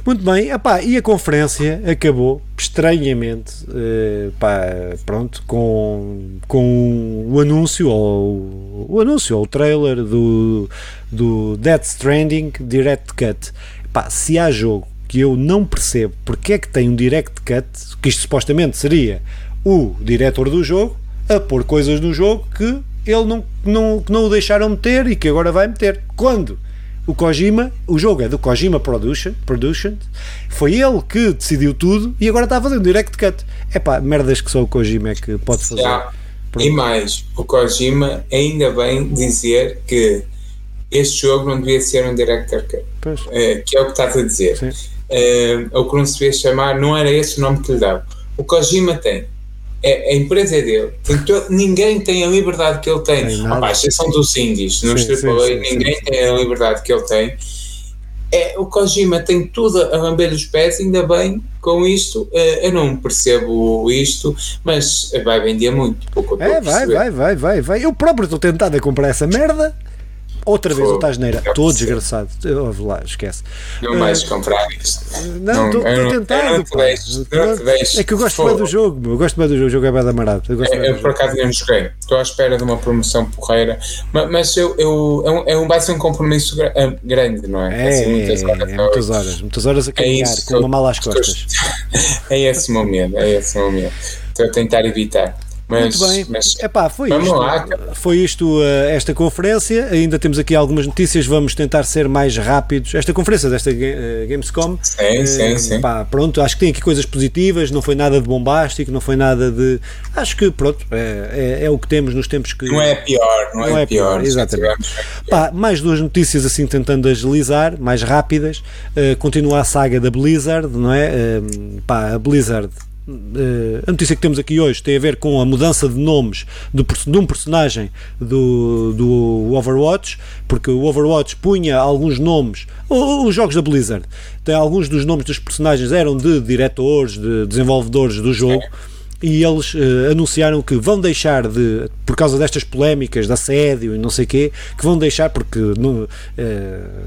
Muito bem, epá, e a conferência acabou estranhamente, eh, pá, pronto, com, com o anúncio, ou o anúncio, ou o trailer do, do Death Stranding Direct Cut. Pá, se há jogo que eu não percebo porque é que tem um Direct Cut, que isto supostamente seria o diretor do jogo a pôr coisas no jogo que ele não, não, que não o deixaram meter e que agora vai meter. Quando? O Kojima, o jogo é do Kojima Production, Production, foi ele que decidiu tudo e agora está a fazer um direct cut. É pá, merdas que só o Kojima é que pode fazer. Já. E mais, o Kojima ainda bem dizer que este jogo não devia ser um director cut, eh, que é o que estás a dizer. sim. Eh, ou que não se devia chamar, não era esse o nome que lhe dava. O Kojima tem. É, a empresa é dele. Ninguém tem a liberdade que ele tem. Tem nada. Pá, exceção dos indies, nos AAA, sim, ninguém sim, tem a liberdade que ele tem. É, o Kojima tem tudo a lamber os pés, ainda bem com isto. Eh, eu não percebo isto, mas vai vender muito. Pouco É, vai, vai, vai, vai, vai. Eu próprio estou tentado a comprar essa merda. Outra vez, outra asneira. Eu percebo. desgraçado. Ouve lá, esquece. Não vais comprar isto. Não, estou eu tentado. eu. É que eu gosto bem do jogo, meu. Eu gosto bem do jogo. O jogo é bem da marado. Eu gosto bem Eu, do por acaso não joguei. Estou à espera de uma promoção porreira. Mas, eu, eu, é um, é um, vai ser um compromisso ah, grande, não é? É, muitas é, horas. é muitas horas. Muitas horas a caminhar, isso com uma eu- mala às eu- costas. É esse o meu medo. É esse o meu medo. Estou a tentar evitar. Mas, Muito bem. mas Epá, foi isto. lá. Foi isto uh, esta conferência. Ainda temos aqui algumas notícias. Vamos tentar ser mais rápidos. Esta conferência desta uh, Gamescom. Sim, uh, sim, sim. pá, pronto, acho que tem aqui coisas positivas. Não foi nada de bombástico. Não foi nada de. Acho que pronto, é, é, é o que temos nos tempos que. não é pior. Não, Não é, é pior, pior. exatamente. Pá, mais duas notícias assim tentando agilizar, mais rápidas. Uh, continua a saga da Blizzard, não é? Um, pá, a Blizzard. Uh, a notícia que temos aqui hoje tem a ver com a mudança de nomes perso- de um personagem do, do Overwatch, porque o Overwatch punha alguns nomes, os jogos da Blizzard, tem alguns dos nomes dos personagens eram de diretores, de desenvolvedores do jogo. E eles uh, anunciaram que vão deixar de, por causa destas polémicas de assédio e não sei quê, que vão deixar porque uh,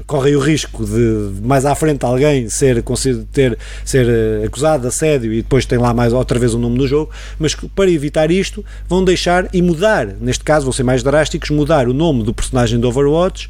correm o risco de mais à frente alguém ser, ter, ser uh, acusado de assédio e depois tem lá mais outra vez o nome no jogo, mas que, para evitar isto vão deixar e mudar, neste caso vão ser mais drásticos, mudar o nome do personagem do Overwatch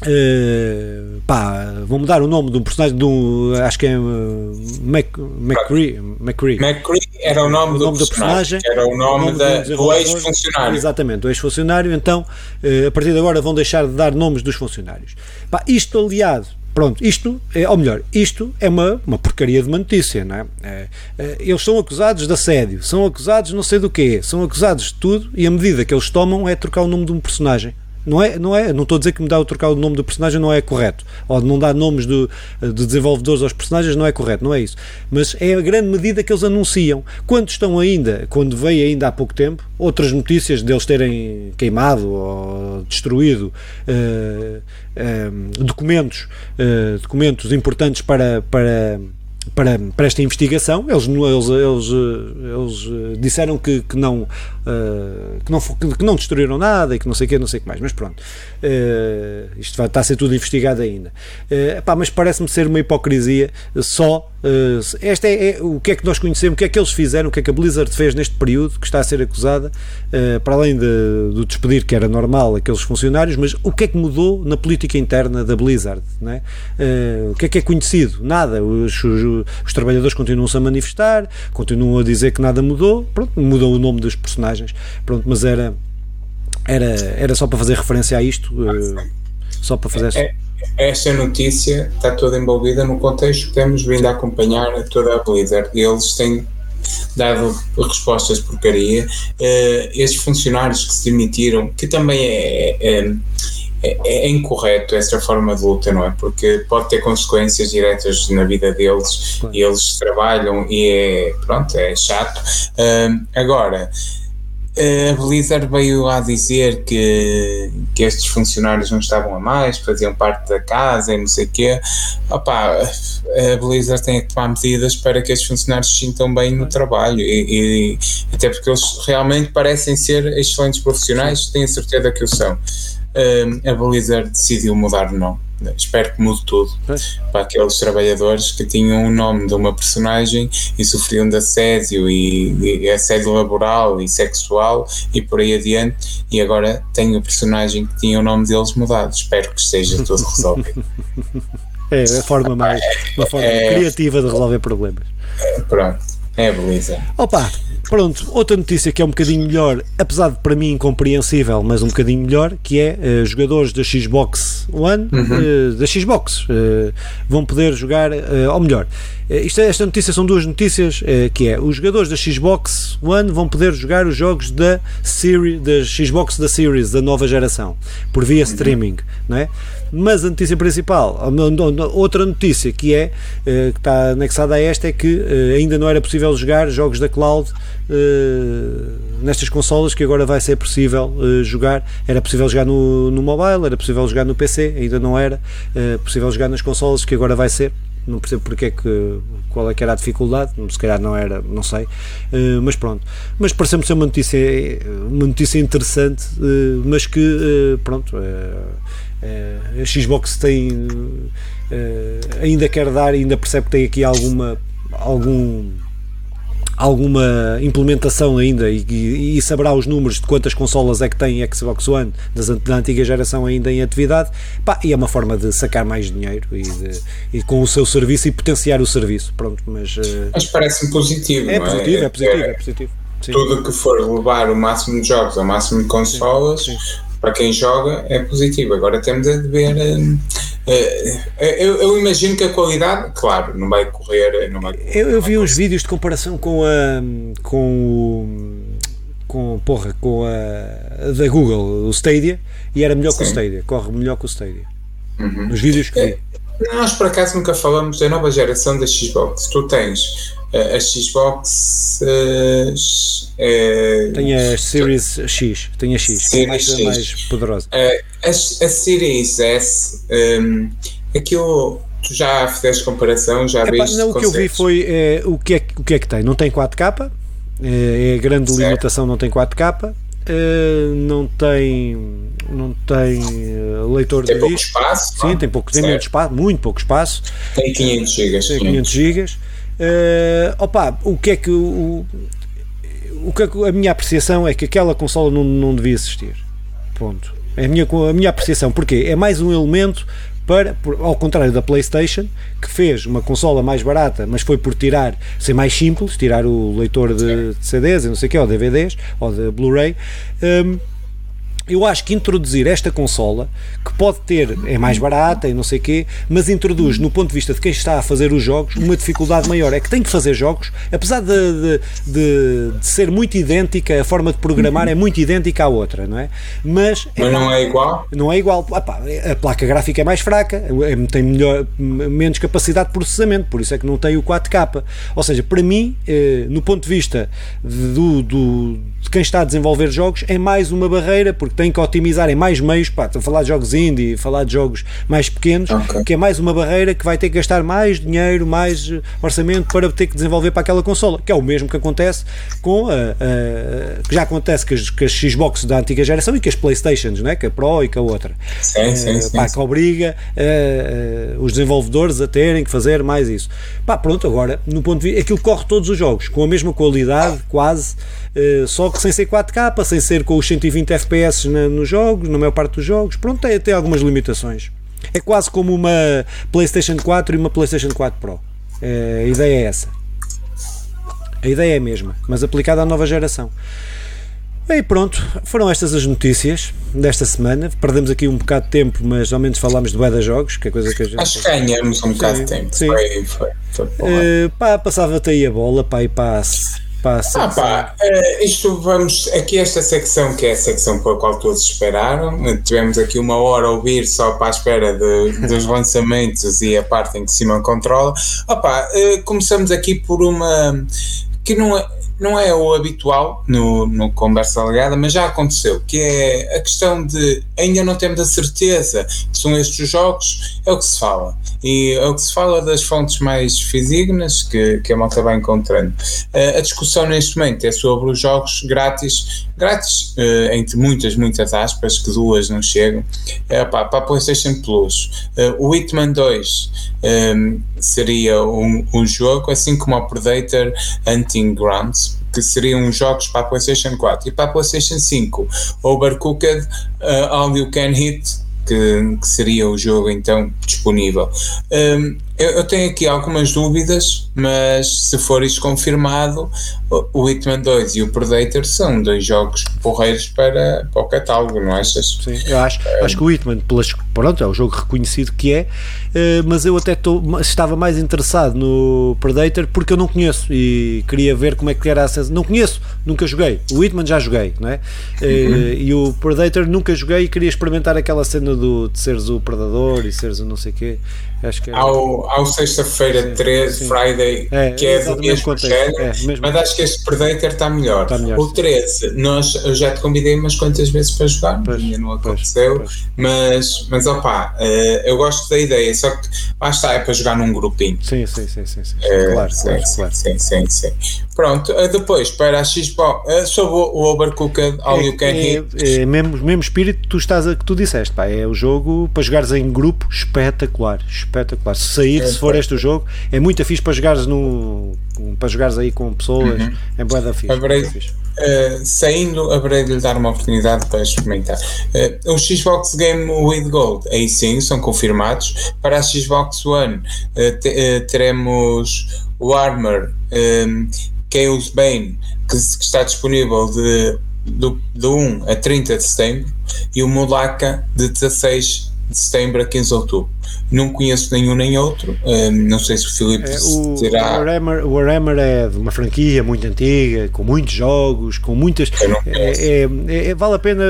Uh, pá, vou mudar o nome de um personagem de um, acho que é uh, Mac, McCree, McCree. McCree era o nome, o nome do, do, personagem, era o nome, nome da, do ex-funcionário. Exatamente, do ex-funcionário. Então, uh, a partir de agora, vão deixar de dar nomes dos funcionários. Pá, isto aliado Pronto, isto, é, ou melhor, isto é uma, uma porcaria de uma notícia, não é? é? é eles são acusados de assédio, são acusados não sei do quê, são acusados de tudo e a medida que eles tomam é trocar o nome de um personagem. Não é, não é, não estou a dizer que mudar ou trocar o nome do personagem não é correto, ou não dar nomes de, de desenvolvedores aos personagens não é correto, não é isso. Mas é a grande medida que eles anunciam. Quando estão ainda, quando veio ainda há pouco tempo, outras notícias deles terem queimado ou destruído uh, uh, documentos, uh, documentos importantes para, para para, para esta investigação. Eles, eles, eles, eles disseram que, que não uh, que, não, que não destruíram nada e que não sei o que, não sei o que mais, mas pronto, uh, isto vai, está a ser tudo investigado ainda. Uh, pá, mas parece-me ser uma hipocrisia só. Uh, esta é, é, o que é que nós conhecemos, o que é que eles fizeram, o que é que a Blizzard fez neste período que está a ser acusada, para além de, do despedir que era normal aqueles funcionários, mas o que é que mudou na política interna da Blizzard? Não é? o que é que é conhecido? Nada. Os, os, os trabalhadores continuam-se a manifestar, continuam a dizer que nada mudou, pronto, mudou o nome dos personagens. Pronto, mas era, era, era só para fazer referência a isto, uh, só para fazer. É, esta notícia está toda envolvida no contexto que temos vindo a acompanhar toda a Blizzard. Eles têm dado respostas de porcaria. Uh, estes funcionários que se demitiram, que também é, é, é, é, incorreto essa forma de luta, não é? Porque pode ter consequências diretas na vida deles e eles trabalham e é, pronto, é chato. Uh, agora, a Blizzard veio a dizer que, que estes funcionários não estavam a mais, faziam parte da casa e não sei o quê. Opa, a Blizzard tem que tomar medidas para que estes funcionários se sintam bem no trabalho e, e até porque eles realmente parecem ser excelentes profissionais, tenho a certeza que o são. A Blizzard decidiu mudar o nome. Espero que mude tudo. Para aqueles trabalhadores que tinham o nome de uma personagem e sofriam de assédio e, e, assédio laboral e sexual e por aí adiante e agora tem o personagem que tinha o nome deles mudado. Espero que esteja tudo resolvido. É a forma mais uma forma é, criativa de resolver problemas. É, pronto é beleza opa Pronto, outra notícia que é um bocadinho melhor, apesar de para mim incompreensível, mas um bocadinho melhor, que é uh, jogadores da Xbox One, uhum. uh, da Xbox, uh, vão poder jogar, ou melhor, isto, esta notícia são duas notícias, que é os jogadores da Xbox One vão poder jogar os jogos da, Series, da Xbox da Series, da nova geração, por via uhum. streaming, não é? Mas a notícia principal, outra notícia que é, que está anexada a esta, é que ainda não era possível jogar jogos da cloud uh, nestas consolas que agora vai ser possível jogar. Era possível jogar no, no mobile, era possível jogar no PC, ainda não era possível jogar nas consolas que agora vai ser. Não percebo porque é que, qual é que era a dificuldade, se calhar não era, não sei, mas pronto. Mas pareceu-me ser uma notícia, uma notícia interessante, mas que, pronto, a Xbox tem, ainda quer dar, ainda percebe que tem aqui alguma, algum alguma implementação ainda e, e, e, saberá os números de quantas consolas é que tem Xbox One das, da antiga geração ainda em atividade pá, e é uma forma de sacar mais dinheiro e, de, e com o seu serviço e potenciar o serviço pronto, mas, uh, mas parece-me positivo é positivo, é? é positivo, é, é positivo Sim. tudo que for levar o máximo de jogos ao máximo de consolas sim, sim. Para quem joga é positivo agora temos a de ver é, é, eu, eu, imagino que a qualidade, claro, não vai correr. Não vai correr eu, eu vi uns vídeos de comparação com a. com o. com, porra, com a. da Google, o Stadia, e era melhor Sim. que o Stadia, corre melhor que o Stadia. Uhum. Os vídeos que vi. É, nós por acaso nunca falamos da nova geração da Xbox. Tu tens uh, a Xbox. Uh, uh, tem a Series X, tem a X, Series é mais, X. mais poderosa. a, a Series S, um, aquilo tu já fizeste comparação, já Epá, viste? não, o que eu vi foi é, o, que é, que- o que é que tem. Não tem 4K, é, é a grande Certo. limitação, não tem 4K, é, não tem, não tem é, leitor Tem de pouco disco. espaço? Sim, não? tem pouco, tem Certo. muito espaço, muito pouco espaço. Tem 500 GB. Tem 500 gigas. Eh, opa, o que é que o, o que é que a minha apreciação é que aquela consola não, não devia existir. Ponto. É a minha, a minha apreciação. Porquê? É mais um elemento para, ao contrário da PlayStation, que fez uma consola mais barata, mas foi por tirar, ser mais simples, tirar o leitor de, de CDs não sei o que, ou DVDs, ou de Blu-ray. hum, eu acho que introduzir esta consola, que pode ter, é mais barata e não sei o quê, mas introduz, no ponto de vista de quem está a fazer os jogos, uma dificuldade maior. É que tem que fazer jogos, apesar de, de, de- de ser muito idêntica, a forma de programar é muito idêntica à outra, não é? Mas, Mas não é igual? não é igual. Ah a placa gráfica é mais fraca, é- tem melhor, menos capacidade de processamento, por isso é que não tem o 4K. Ou seja, para mim, eh, no ponto de vista do, do- de quem está a desenvolver jogos, é mais uma barreira, porque tem que otimizar em mais meios. Pá, estou a falar de jogos indie, falar de jogos mais pequenos, Ok. que é mais uma barreira que vai ter que gastar mais dinheiro, mais eh, orçamento para ter que desenvolver para aquela consola, que é o mesmo que acontece com a, a- que já acontece com as, com as Xbox da antiga geração e com as Playstations, não é? com a Pro e com a outra. Sim, sim, Eh, sim. pá, que obriga eh, eh, os desenvolvedores a terem que fazer mais isso. Pá, pronto, agora, no ponto de vista, aquilo corre todos os jogos, com a mesma qualidade, quase, eh, só que sem ser 4K, sem ser com os 120 FPS na- nos jogos, na maior parte dos jogos, pronto, tem até algumas limitações. É quase como uma PlayStation 4 e uma PlayStation 4 Pro. Eh, a ideia é essa. A ideia é a mesma, mas aplicada à nova geração. E pronto, foram estas as notícias desta semana. Perdemos aqui um bocado de tempo, mas ao menos falámos de de jogos, que é coisa que a gente. Acho que ganhamos um bocado de tempo. sim. Foi, foi, foi. Eh, pá, passava-te aí a bola, pá, e pá, pá, Ah pá, eh, isto vamos, aqui esta secção que é a secção pela qual todos esperaram, eh, tivemos aqui uma hora a ouvir só para a espera de- dos lançamentos e a parte em que Simão controla. Ah pá, eh, começamos aqui por uma que não é, não é o habitual no, no Conversa Legada, mas já aconteceu, que é a questão de ainda não temos a certeza que são estes os jogos, é o que se fala. E é o que se fala das fontes mais fidedignas que, que a malta vai encontrando. Eh, a discussão neste momento é sobre os jogos grátis, grátis eh, entre muitas, muitas aspas, que duas não chegam, eh, pá, para a PlayStation Plus. Eh, o Hitman 2 eh, seria um, um jogo, assim como o Predator Hunting Grounds, que seriam jogos para a PlayStation 4 e para a PlayStation 5. Overcooked eh, All You Can Hit que, que seria o jogo então disponível. Hum, eu, eu tenho aqui algumas dúvidas, mas se for isto confirmado, o, Hitman 2 e o Predator são dois jogos porreiros para, para o catálogo, não achas? Sim, eu acho, acho que o Hitman, pelas, pronto, é o jogo reconhecido que é, eh, mas eu até tô, estava mais interessado no Predator porque eu não conheço e queria ver como é que era a sensação. Não conheço, nunca joguei. O Hitman já joguei, não é? Eh, E o Predator nunca joguei e queria experimentar aquela cena do, de seres o predador e seres o não sei o quê. Acho que era- Ao, ao sexta-feira 13, sim. Friday, É, que é do mesmo contexto, género, é, mesmo. mas acho que este Predator está melhor. Está melhor, o sim. 13, nós, eu já te convidei umas quantas vezes para jogar, Pois, ainda não pois, aconteceu, pois. mas, mas opá, eh, eu gosto da ideia, só que lá está, é para jogar num grupinho. Sim, sim, sim, sim, sim. Eh, claro, claro, sim, claro. sim, sim, sim. Pronto, eh, depois para a Xbox, eh, sobre o Overcooked All You Can é, Hit, é, é mesmo, mesmo espírito que tu, estás a, que tu disseste, pá, é o jogo para jogares em grupo espetacular, espetacular. Se sair, se for este o jogo, é muito fixe para jogares no para jogares aí com pessoas, é boa da fixe. Haverei- bué da fixe. Uh, saindo, haverei de lhe dar uma oportunidade para experimentar. Uh, o Xbox Game with Gold, aí sim, são confirmados. Para a Xbox One, uh, te- teremos o Armor um, Chaos Bane, que, que está disponível de, do, de 1 a 30 de setembro, e o Mulaka de 16 de setembro a 15 de outubro. Não conheço nenhum nem outro, um, não sei se o Filipe É, o, terá. o, Warhammer, o Warhammer é de uma franquia muito antiga, com muitos jogos, com muitas. É, conheço. é- é- vale a pena,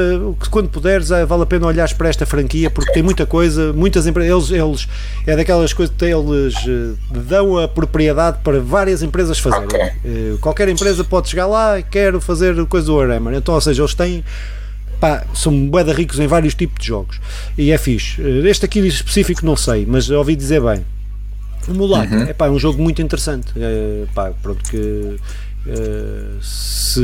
quando puderes, é, vale a pena olhares para esta franquia porque tem muita coisa, muitas empresas. Eles, eles é daquelas coisas que eles eh, dão a propriedade para várias empresas fazerem. Ok. Eh, Qualquer empresa pode chegar lá e quero fazer coisa do Warhammer. Então, ou seja, eles têm pá, são de ricos em vários tipos de jogos e é fixe. Este aqui específico não sei, mas ouvi dizer bem. O Mulata uhum. é um jogo muito interessante. É, pá, pronto, que uh, se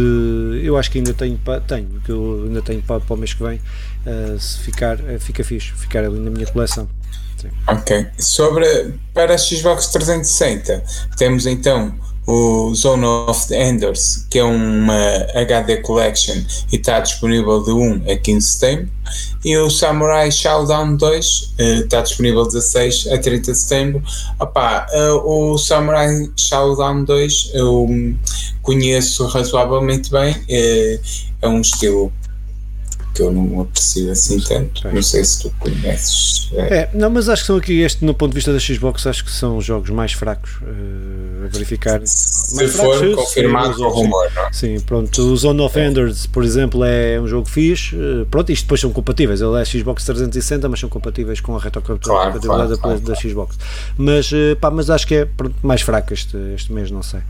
eu acho que ainda tenho, pá, tenho que eu ainda tenho para, para o mês que vem. Uh, se ficar, fica fixe, ficar ali na minha coleção. Sim. Ok. Sobre para a Xbox 360, temos então o Zone of the Enders, que é uma HD Collection e está disponível de 1 a 15 de setembro, e o Samurai Showdown 2 eh, está disponível de 16 a 30 de setembro. Opa, eh, o Samurai Showdown 2 eu conheço razoavelmente bem, é, é um estilo que eu não aprecio assim tanto. Não sei se tu conheces. É. é. não, mas acho que são aqui, este, no ponto de vista da Xbox, acho que são jogos mais fracos uh, a verificar. Se mais for fracos, confirmado o rumor, não? É? Sim, pronto. O Zone of é. Enders, por exemplo, é um jogo fixe. Uh, pronto, isto depois são compatíveis. Ele é Xbox 360, mas são compatíveis com a retrocompatibilidade claro, claro, claro, da Xbox. Mas, uh, pá, mas acho que é pronto, mais fraco este, este mês, não sei.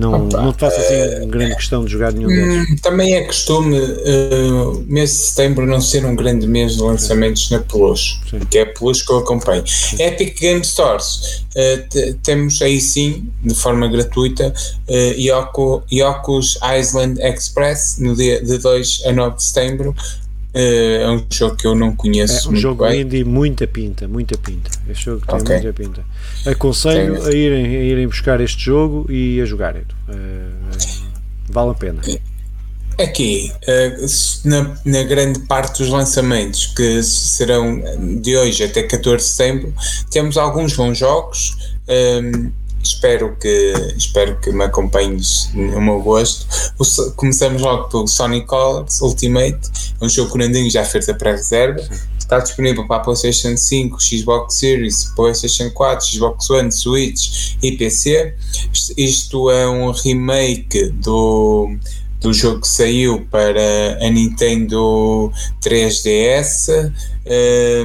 Não, Opa, não faço assim uh, grande questão de jogar nenhum deles. Hum, também é costume uh, mês de setembro não ser um grande mês de lançamentos Sim. na Plus, sim. que é a Plus que eu acompanho. Sim. Epic Game Stores, uh, temos aí sim, de forma gratuita, uh, Yoko, Yoko's Island Express no dia de 2 a 9 de setembro. É um jogo que eu não conheço. É um jogo bem. indie, muita pinta, muita pinta. Este jogo tem okay. muita pinta. Aconselho a irem, a irem buscar este jogo e a jogarem. Uh, vale a pena. Aqui, uh, na, na, grande parte dos lançamentos, que serão de hoje até 14 de setembro, temos alguns bons jogos. Um, espero que, espero que me acompanhes no meu gosto. O, começamos logo pelo Sonic Colors Ultimate, é um jogo que o Nandinho já fez a pré-reserva. Está disponível para a PlayStation 5, Xbox Series, PlayStation 4, Xbox One, Switch e PC. Isto é um remake do do jogo que saiu para a Nintendo 3DS.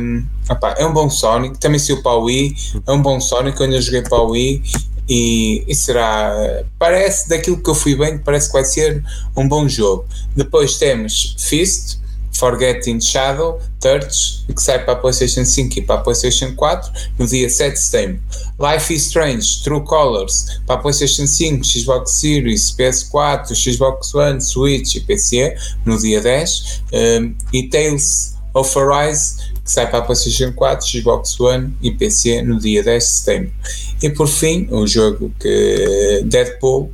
Um, opa, é um bom Sonic, também saiu para o Wii, é um bom Sonic, eu ainda joguei para o Wii e, e, será, parece daquilo que eu fui bem, parece que vai ser um bom jogo. Depois temos Fist, Forgetting Shadow, Touch, que sai para a PlayStation 5 e para a PlayStation 4 no dia 7 de setembro. Life is Strange, True Colors, para a PlayStation 5, Xbox Series, PS4, Xbox One, Switch e PC no dia 10. Um, e Tales of Arise, que sai para a PlayStation 4, Xbox One e PC no dia 10 de setembro. E por fim, o jogo que Deadpool,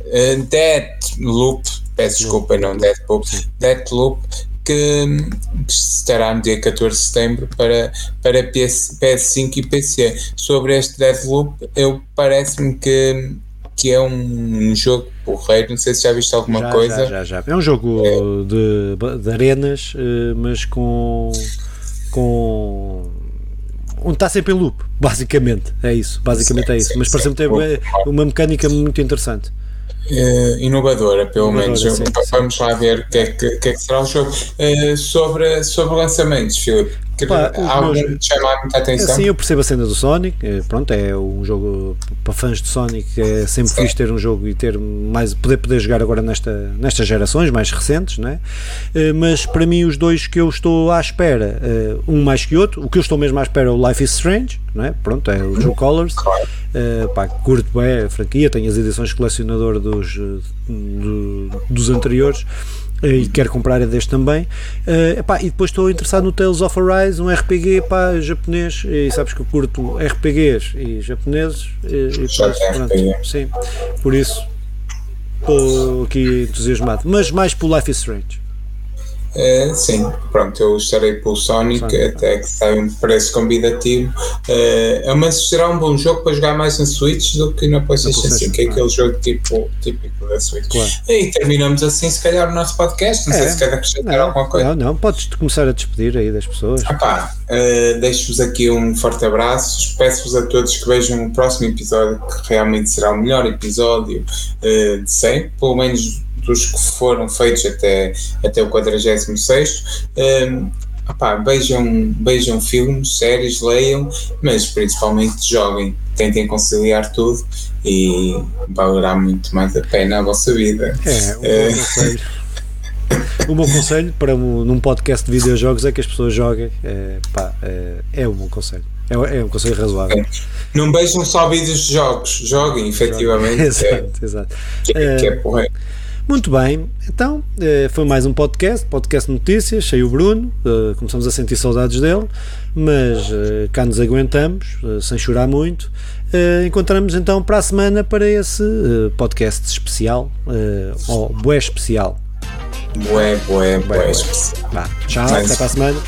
uh, Deadloop, peço desculpa, não Deadpool, Deadloop, que, estará no dia 14 de setembro para, para PS, PS5 e PC. Sobre este Deadloop, eu parece-me que, que é um, jogo porreiro, não sei se já viste alguma já, coisa. Já, já, já. É um jogo é. De, de arenas, eh, mas com com onde está sempre em loop, basicamente, é isso, basicamente sim, é isso, sim, mas parece-me ter uma mecânica muito interessante. Uh, inovadora, pelo inovadora, menos. Sim, Vamos lá ver o que, é que, que, é que será o jogo. Uh, sobre, sobre lançamentos, Filipe, Pá, algo meus... te chamar muita atenção? Sim, eu percebo a cena do Sonic. Eh, pronto, é um jogo para fãs de Sonic. É sempre fixe ter um jogo e ter mais poder poder jogar agora nesta, nestas gerações mais recentes, né? Mas para mim, os dois que eu estou à espera, um mais que outro, o que eu estou mesmo à espera é o Life is Strange, não é? Pronto, é o True Colors. Claro. Uh, pá, curto bem a franquia, tenho as edições colecionador dos, do, dos anteriores eh, e quero comprar a deste também. Uh, epá, e depois estou interessado no Tales of Arise, um RPG pá, japonês. E sabes que eu curto RPGs e japoneses. E, e pronto, sim, por isso estou aqui entusiasmado. Mas mais pelo Life is Strange. Uh, sim, pronto, eu estarei pelo Sonic, Sonic até que sai um preço convidativo. Uh, mas será um bom jogo para jogar mais na Switch do que na PlayStation 5, que é aquele jogo tipo, típico da Switch. Claro. E terminamos assim, se calhar, o nosso podcast. Não é, sei se quer acrescentar não, alguma coisa. Não, não, podes começar a despedir aí das pessoas. Ah, uh, Deixo-vos aqui um forte abraço. Peço-vos a todos que vejam o próximo episódio, que realmente será o melhor episódio de sempre, pelo menos dos que foram feitos até, até o 46. Um, opá, vejam, vejam filmes, séries, leiam, mas principalmente joguem, tentem conciliar tudo e valerá muito mais a pena a vossa vida. É, um bom eh, conselho. o meu conselho para um, num podcast de videojogos é que as pessoas joguem. É, pá, é, é um bom conselho. É, é um conselho razoável. Não beijam só vídeos de jogos, joguem, efetivamente. exato, é, exato. Que, é, que é porra. Muito bem, então foi mais um podcast, podcast notícias, cheio o Bruno, começamos a sentir saudades dele, mas cá nos aguentamos, sem chorar muito. Encontramos então para a semana para esse podcast especial, ou bué especial. Bué, bué, bué especial. Vá, tchau, até para a semana.